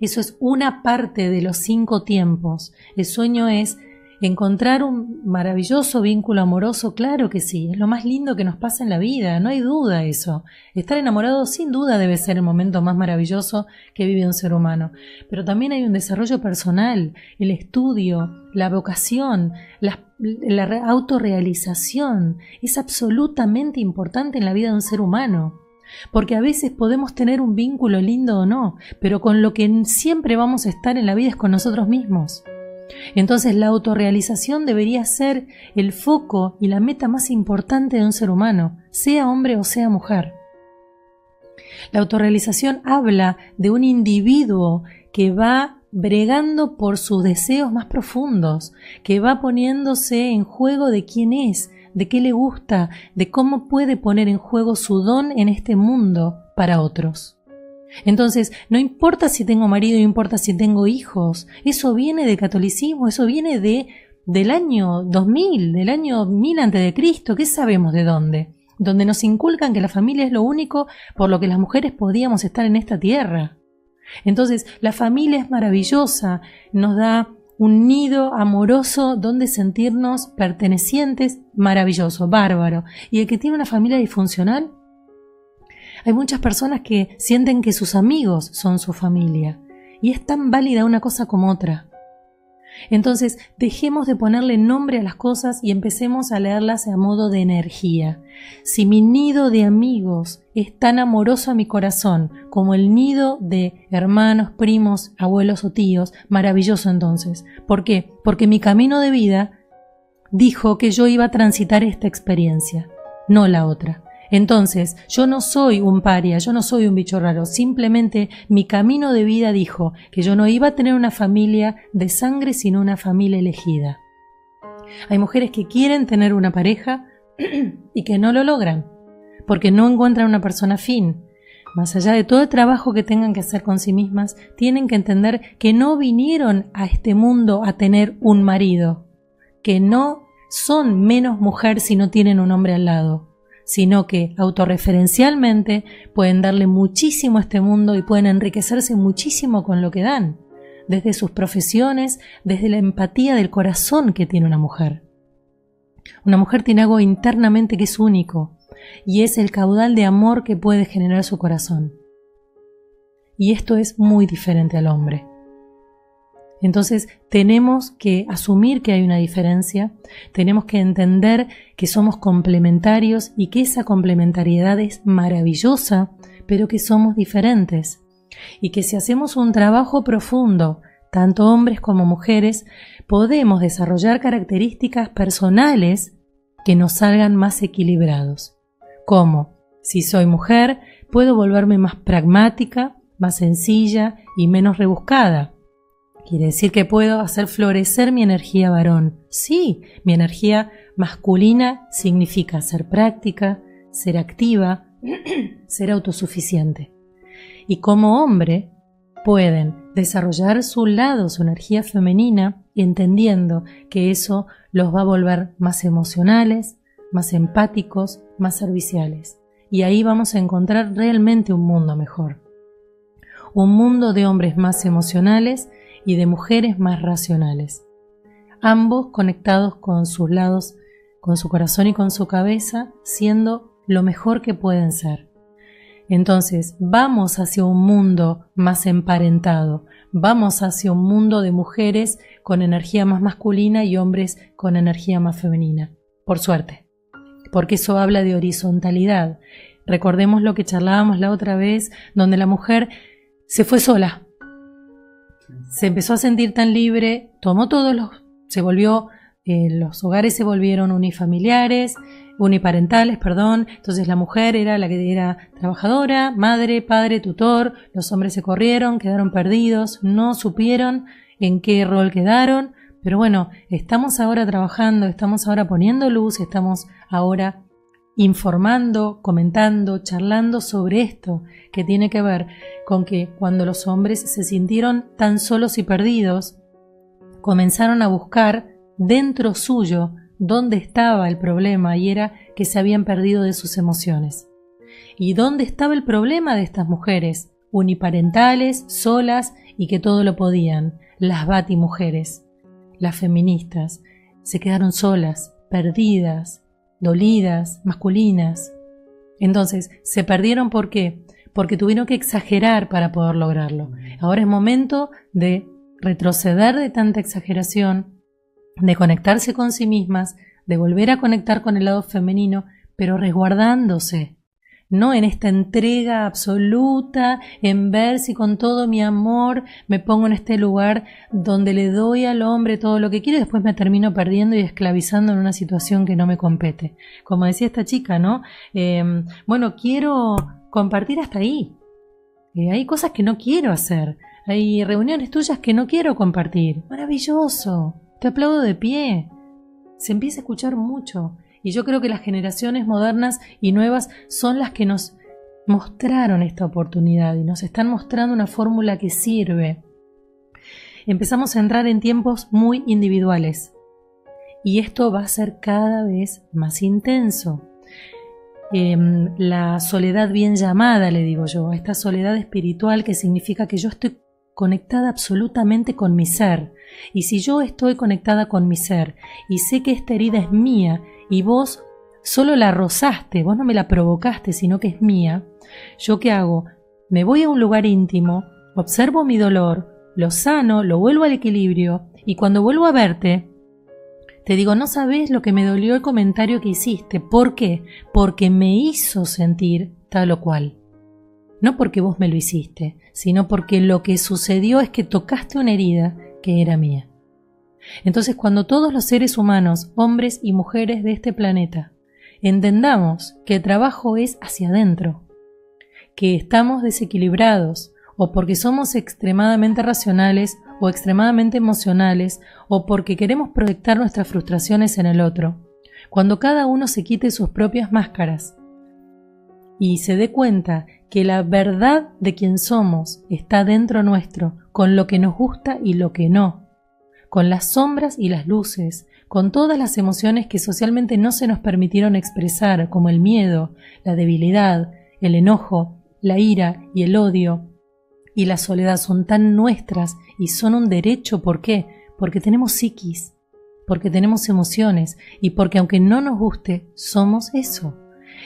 S1: Eso es una parte de los cinco tiempos. El sueño es Encontrar un maravilloso vínculo amoroso, claro que sí, es lo más lindo que nos pasa en la vida, no hay duda eso. Estar enamorado sin duda debe ser el momento más maravilloso que vive un ser humano, pero también hay un desarrollo personal, el estudio, la vocación, la, la autorrealización, es absolutamente importante en la vida de un ser humano. Porque a veces podemos tener un vínculo lindo o no, pero con lo que siempre vamos a estar en la vida es con nosotros mismos. Entonces la autorrealización debería ser el foco y la meta más importante de un ser humano, sea hombre o sea mujer. La autorrealización habla de un individuo que va bregando por sus deseos más profundos, que va poniéndose en juego de quién es, de qué le gusta, de cómo puede poner en juego su don en este mundo para otros. Entonces, no importa si tengo marido, no importa si tengo hijos, eso viene del catolicismo, eso viene de del año 2000, del año 1000 antes de Cristo, ¿qué sabemos de dónde? Donde nos inculcan que la familia es lo único por lo que las mujeres podíamos estar en esta tierra. Entonces, la familia es maravillosa, nos da un nido amoroso donde sentirnos pertenecientes, maravilloso, bárbaro. Y el que tiene una familia disfuncional, hay muchas personas que sienten que sus amigos son su familia y es tan válida una cosa como otra. Entonces, dejemos de ponerle nombre a las cosas y empecemos a leerlas a modo de energía. Si mi nido de amigos es tan amoroso a mi corazón como el nido de hermanos, primos, abuelos o tíos, maravilloso entonces. ¿Por qué? Porque mi camino de vida dijo que yo iba a transitar esta experiencia, no la otra. Entonces, yo no soy un paria, yo no soy un bicho raro, simplemente mi camino de vida dijo que yo no iba a tener una familia de sangre, sino una familia elegida. Hay mujeres que quieren tener una pareja [clears throat] y que no lo logran, porque no encuentran una persona fin. Más allá de todo el trabajo que tengan que hacer con sí mismas, tienen que entender que no vinieron a este mundo a tener un marido, que no son menos mujer si no tienen un hombre al lado, sino que autorreferencialmente pueden darle muchísimo a este mundo y pueden enriquecerse muchísimo con lo que dan desde sus profesiones, desde la empatía del corazón que tiene una mujer. Una mujer tiene algo internamente que es único, y es el caudal de amor que puede generar su corazón. Y esto es muy diferente al hombre. Entonces tenemos que asumir que hay una diferencia, tenemos que entender que somos complementarios y que esa complementariedad es maravillosa, pero que somos diferentes y que si hacemos un trabajo profundo, tanto hombres como mujeres, podemos desarrollar características personales que nos salgan más equilibrados. Como, si soy mujer, puedo volverme más pragmática, más sencilla y menos rebuscada. Quiere decir que puedo hacer florecer mi energía varón. Sí, mi energía masculina significa ser práctica, ser activa, [clears throat] ser autosuficiente y como hombre pueden desarrollar su lado, su energía femenina, entendiendo que eso los va a volver más emocionales, más empáticos, más serviciales. Y ahí vamos a encontrar realmente un mundo mejor. Un mundo de hombres más emocionales y de mujeres más racionales. Ambos conectados con sus lados, con su corazón y con su cabeza, siendo lo mejor que pueden ser. Entonces, vamos hacia un mundo más emparentado, vamos hacia un mundo de mujeres con energía más masculina y hombres con energía más femenina. Por suerte, porque eso habla de horizontalidad. Recordemos lo que charlábamos la otra vez, donde la mujer se fue sola. Se empezó a sentir tan libre, tomó todos los, se volvió, eh, los hogares se volvieron unifamiliares, uniparentales, perdón. Entonces la mujer era la que era trabajadora, madre, padre, tutor. Los hombres se corrieron, quedaron perdidos, no supieron en qué rol quedaron. Pero bueno, estamos ahora trabajando, estamos ahora poniendo luz, estamos ahora informando, comentando, charlando sobre esto que tiene que ver con que cuando los hombres se sintieron tan solos y perdidos, comenzaron a buscar dentro suyo dónde estaba el problema y era que se habían perdido de sus emociones. ¿Y dónde estaba el problema de estas mujeres, uniparentales, solas y que todo lo podían? Las mujeres, las feministas, se quedaron solas, perdidas, dolidas, masculinas. Entonces, se perdieron ¿por qué? Porque tuvieron que exagerar para poder lograrlo. Ahora es momento de retroceder de tanta exageración, de conectarse con sí mismas, de volver a conectar con el lado femenino, pero resguardándose, no en esta entrega absoluta, en ver si con todo mi amor me pongo en este lugar donde le doy al hombre todo lo que quiere después me termino perdiendo y esclavizando en una situación que no me compete. Como decía esta chica, ¿no? Em, bueno, quiero compartir hasta ahí. Eh, hay cosas que no quiero hacer. Hay reuniones tuyas que no quiero compartir. Maravilloso. Te aplaudo de pie. Se empieza a escuchar mucho. Y yo creo que las generaciones modernas y nuevas son las que nos mostraron esta oportunidad y nos están mostrando una fórmula que sirve. Empezamos a entrar en tiempos muy individuales y esto va a ser cada vez más intenso. Em, la soledad bien llamada, le digo yo, esta soledad espiritual que significa que yo estoy conectada absolutamente con mi ser. Y si yo estoy conectada con mi ser y sé que esta herida es mía y vos solo la rozaste, vos no me la provocaste, sino que es mía, ¿yo qué hago? Me voy a un lugar íntimo, observo mi dolor, lo sano, lo vuelvo al equilibrio y cuando vuelvo a verte, te digo, no sabes lo que me dolió el comentario que hiciste. ¿Por qué? Porque me hizo sentir tal o cual no porque vos me lo hiciste, sino porque lo que sucedió es que tocaste una herida que era mía. Entonces cuando todos los seres humanos, hombres y mujeres de este planeta, entendamos que el trabajo es hacia adentro, que estamos desequilibrados o porque somos extremadamente racionales o extremadamente emocionales o porque queremos proyectar nuestras frustraciones en el otro. Cuando cada uno se quite sus propias máscaras y se dé cuenta que la verdad de quien somos está dentro nuestro, con lo que nos gusta y lo que no, con las sombras y las luces, con todas las emociones que socialmente no se nos permitieron expresar, como el miedo, la debilidad, el enojo, la ira y el odio, y la soledad son tan nuestras y son un derecho. ¿Por qué? Porque tenemos psiquis, porque tenemos emociones y porque aunque no nos guste, somos eso.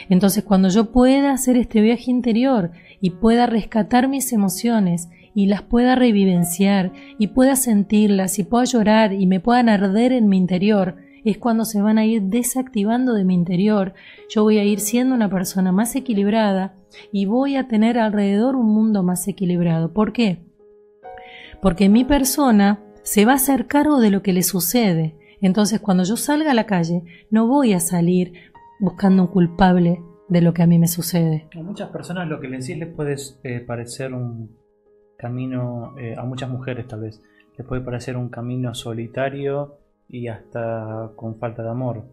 S1: Entonces cuando yo pueda hacer este viaje interior y pueda rescatar mis emociones y las pueda revivenciar y pueda sentirlas y pueda llorar y me puedan arder en mi interior, es cuando se van a ir desactivando de mi interior. Yo voy a ir siendo una persona más equilibrada y voy a tener alrededor un mundo más equilibrado. ¿Por qué? Porque mi persona se va a hacer cargo de lo que le sucede. Entonces cuando yo salga a la calle no voy a salir buscando un culpable de lo que a mí me sucede.
S2: A muchas personas lo que les decís les puede eh, parecer un camino, eh, a muchas mujeres tal vez, les puede parecer un camino solitario y hasta con falta de amor.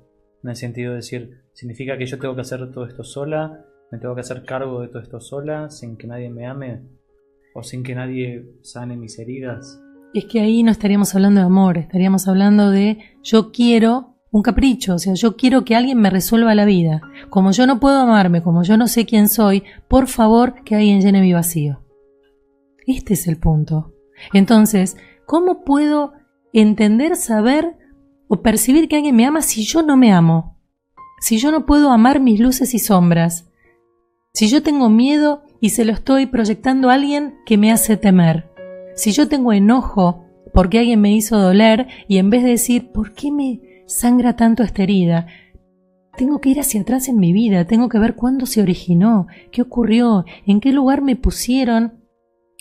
S2: En el sentido de decir, significa que yo tengo que hacer todo esto sola, me tengo que hacer cargo de todo esto sola, sin que nadie me ame o sin que nadie sane mis heridas.
S1: Es que ahí no estaríamos hablando de amor, estaríamos hablando de yo quiero un capricho, o sea, yo quiero que alguien me resuelva la vida. Como yo no puedo amarme, como yo no sé quién soy, por favor que alguien llene mi vacío. Este es el punto. Entonces, ¿cómo puedo entender, saber o percibir que alguien me ama si yo no me amo? Si yo no puedo amar mis luces y sombras. Si yo tengo miedo y se lo estoy proyectando a alguien que me hace temer. Si yo tengo enojo porque alguien me hizo doler y en vez de decir, ¿por qué me sangra tanto esta herida? Tengo que ir hacia atrás en mi vida, tengo que ver cuándo se originó, qué ocurrió, en qué lugar me pusieron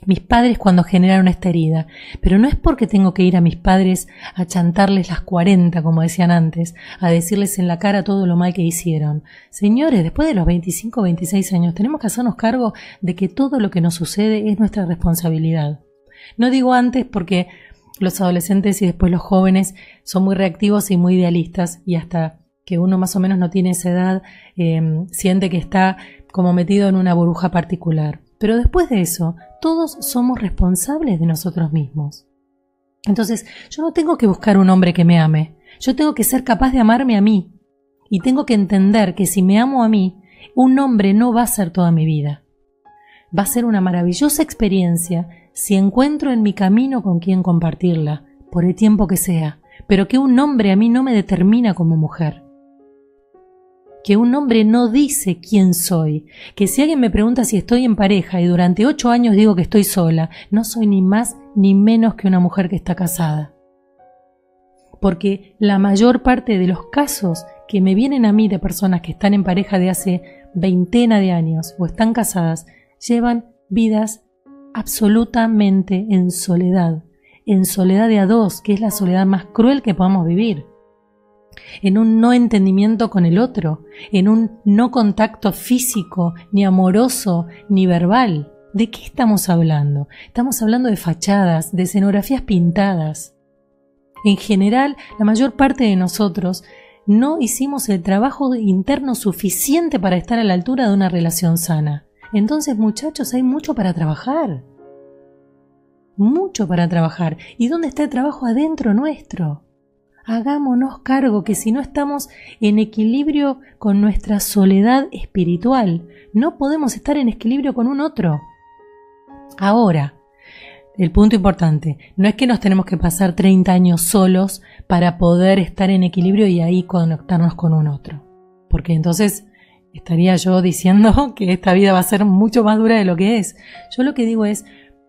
S1: mis padres cuando generaron esta herida. Pero no es porque tengo que ir a mis padres a chantarles las cuarenta, como decían antes, a decirles en la cara todo lo mal que hicieron. Señores, después de los 25 o 26 años tenemos que hacernos cargo de que todo lo que nos sucede es nuestra responsabilidad. No digo antes porque los adolescentes y después los jóvenes son muy reactivos y muy idealistas y hasta que uno más o menos no tiene esa edad eh, siente que está como metido en una burbuja particular. Pero después de eso, todos somos responsables de nosotros mismos. Entonces, yo no tengo que buscar un hombre que me ame, yo tengo que ser capaz de amarme a mí. Y tengo que entender que si me amo a mí, un hombre no va a ser toda mi vida. Va a ser una maravillosa experiencia si encuentro en mi camino con quien compartirla, por el tiempo que sea, pero que un hombre a mí no me determina como mujer que un hombre no dice quién soy, que si alguien me pregunta si estoy en pareja y durante ocho años digo que estoy sola, no soy ni más ni menos que una mujer que está casada. Porque la mayor parte de los casos que me vienen a mí de personas que están en pareja de hace veintena de años o están casadas, llevan vidas absolutamente en soledad, en soledad de a dos, que es la soledad más cruel que podamos vivir en un no entendimiento con el otro, en un no contacto físico, ni amoroso, ni verbal. ¿De qué estamos hablando? Estamos hablando de fachadas, de escenografías pintadas. En general, la mayor parte de nosotros no hicimos el trabajo interno suficiente para estar a la altura de una relación sana. Entonces, muchachos, hay mucho para trabajar. Mucho para trabajar. ¿Y dónde está el trabajo adentro nuestro? Hagámonos cargo que si no estamos en equilibrio con nuestra soledad espiritual, no podemos estar en equilibrio con un otro. Ahora, el punto importante, no es que nos tenemos que pasar 30 años solos para poder estar en equilibrio y ahí conectarnos con un otro. Porque entonces estaría yo diciendo [laughs] que esta vida va a ser mucho más dura de lo que es. Yo lo que digo es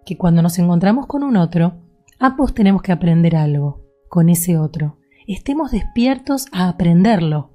S1: que cuando nos encontramos con un otro, ambos tenemos que aprender algo con ese otro estemos despiertos a aprenderlo.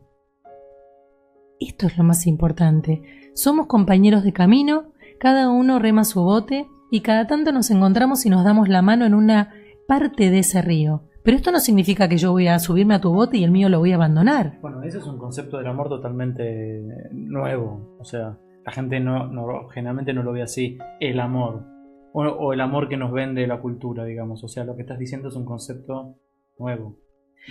S1: Esto es lo más importante. Somos compañeros de camino, cada uno rema su bote y cada tanto nos encontramos y nos damos la mano en una parte de ese río, Pero esto no significa que yo voy a subirme a tu bote y el mío lo voy a abandonar.
S2: Bueno, ese es un concepto del amor totalmente nuevo. O sea, la gente no, generalmente no lo ve así, el amor. O, o el amor que nos vende la cultura, digamos. O sea, lo que estás diciendo es un concepto nuevo.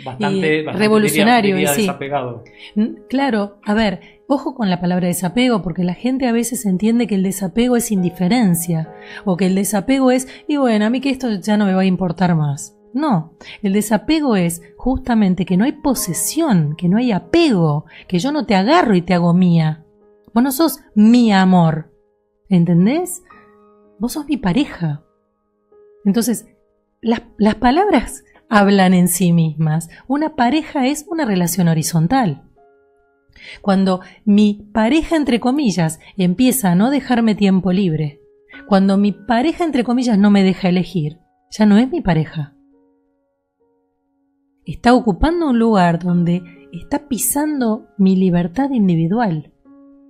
S2: Bastante,
S1: Y
S2: bastante
S1: revolucionario,
S2: diría- diría
S1: sí.
S2: desapegado.
S1: N- Claro, a ver, ojo con la palabra desapego, porque la gente a veces entiende que el desapego es indiferencia, o que el desapego es, y bueno, a mí que esto ya no me va a importar más. No, el desapego es justamente que no hay posesión, que no hay apego, que yo no te agarro y te hago mía. Vos no sos mi amor, ¿entendés? Vos sos mi pareja. Entonces, las, las palabras hablan en sí mismas. Una pareja es una relación horizontal. Cuando mi pareja, entre comillas, empieza a no dejarme tiempo libre, cuando mi pareja, entre comillas, no me deja elegir, ya no es mi pareja. Está ocupando un lugar donde está pisando mi libertad individual.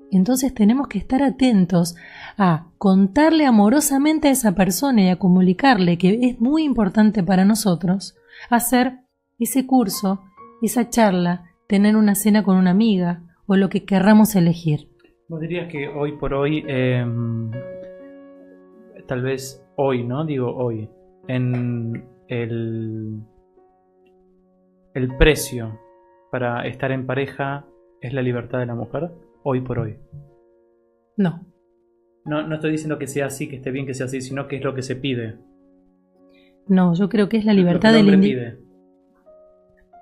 S1: Entonces tenemos que estar atentos a contarle amorosamente a esa persona y a comunicarle que es muy importante para nosotros hacer ese curso, esa charla, tener una cena con una amiga o lo que querramos elegir.
S2: Vos dirías que hoy por hoy, eh, tal vez hoy, ¿no? Digo hoy, en el, el precio para estar en pareja es la libertad de la mujer, hoy por hoy.
S1: No,
S2: No, no estoy diciendo que sea así, que esté bien que sea así, sino que es lo que se pide.
S1: No, yo creo que es la libertad
S2: el
S1: del individuo.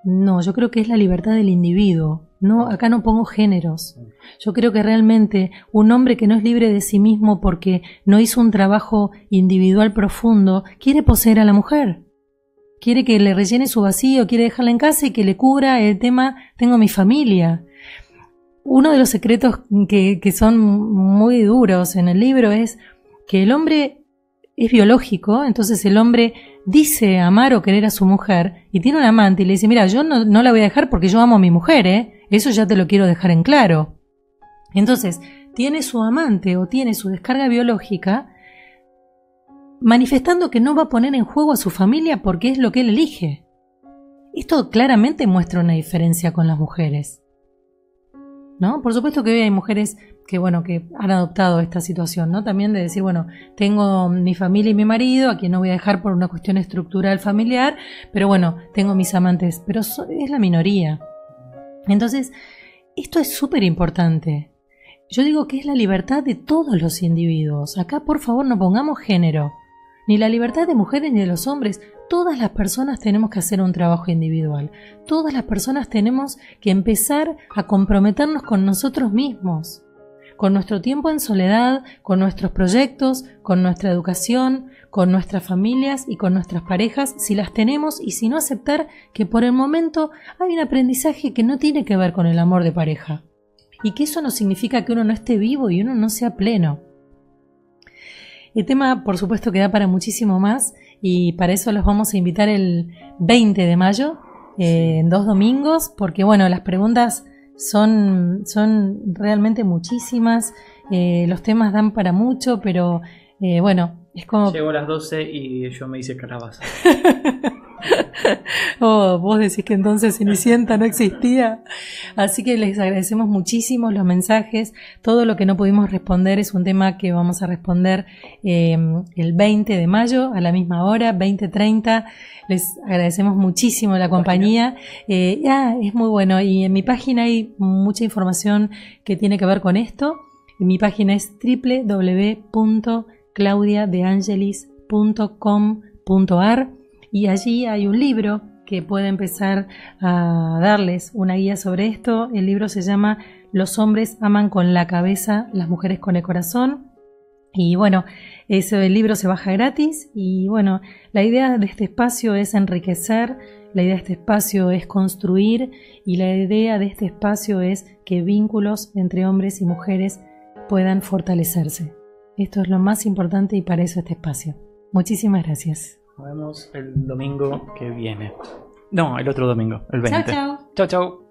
S1: No, yo creo que es la libertad del individuo. No, acá no pongo géneros. Yo creo que realmente un hombre que no es libre de sí mismo porque no hizo un trabajo individual profundo, quiere poseer a la mujer. Quiere que le rellene su vacío, quiere dejarla en casa y que le cubra el tema tengo mi familia. Uno de los secretos que, que son muy duros en el libro es que el hombre es biológico, entonces el hombre dice amar o querer a su mujer y tiene un amante y le dice, mira, yo no, no la voy a dejar porque yo amo a mi mujer, ¿eh? Eso ya te lo quiero dejar en claro. Entonces, tiene su amante o tiene su descarga biológica manifestando que no va a poner en juego a su familia porque es lo que él elige. Esto claramente muestra una diferencia con las mujeres. ¿No? Por supuesto que hoy hay mujeres que bueno, que han adoptado esta situación, ¿no? También de decir, bueno, tengo mi familia y mi marido, a quien no voy a dejar por una cuestión estructural familiar, pero bueno, tengo mis amantes, pero so- es la minoría. Entonces, esto es súper importante. Yo digo que es la libertad de todos los individuos. Acá, por favor, no pongamos género. Ni la libertad de mujeres ni de los hombres. Todas las personas tenemos que hacer un trabajo individual. Todas las personas tenemos que empezar a comprometernos con nosotros mismos con nuestro tiempo en soledad, con nuestros proyectos, con nuestra educación, con nuestras familias y con nuestras parejas, si las tenemos, y si no aceptar que por el momento hay un aprendizaje que no tiene que ver con el amor de pareja. Y que eso no significa que uno no esté vivo y uno no sea pleno. El tema, por supuesto, que da para muchísimo más y para eso los vamos a invitar el 20 de mayo, eh, en dos domingos, porque bueno, las preguntas son, son realmente muchísimas, eh, los temas dan para mucho, pero eh, bueno, es como...
S2: Llegó a las 12 y yo me hice calabaza. [laughs]
S1: Oh, vos decís que entonces Cenicienta no existía. Así que les agradecemos muchísimo los mensajes. Todo lo que no pudimos responder es un tema que vamos a responder eh, el 20 de mayo a la misma hora, 20.30. Les agradecemos muchísimo la compañía. Eh, ya, es muy bueno. Y en mi página hay mucha información que tiene que ver con esto. Mi página es www.claudiadeangelis.com.ar y allí hay un libro que puede empezar a darles una guía sobre esto. El libro se llama Los hombres aman con la cabeza, las mujeres con el corazón. Y bueno, ese libro se baja gratis y bueno, la idea de este espacio es enriquecer, la idea de este espacio es construir y la idea de este espacio es que vínculos entre hombres y mujeres puedan fortalecerse. Esto es lo más importante y para eso este espacio. Muchísimas gracias.
S2: Nos vemos el domingo que viene. No, el otro domingo, el 20.
S1: Chao, chao.
S2: Chao, chao.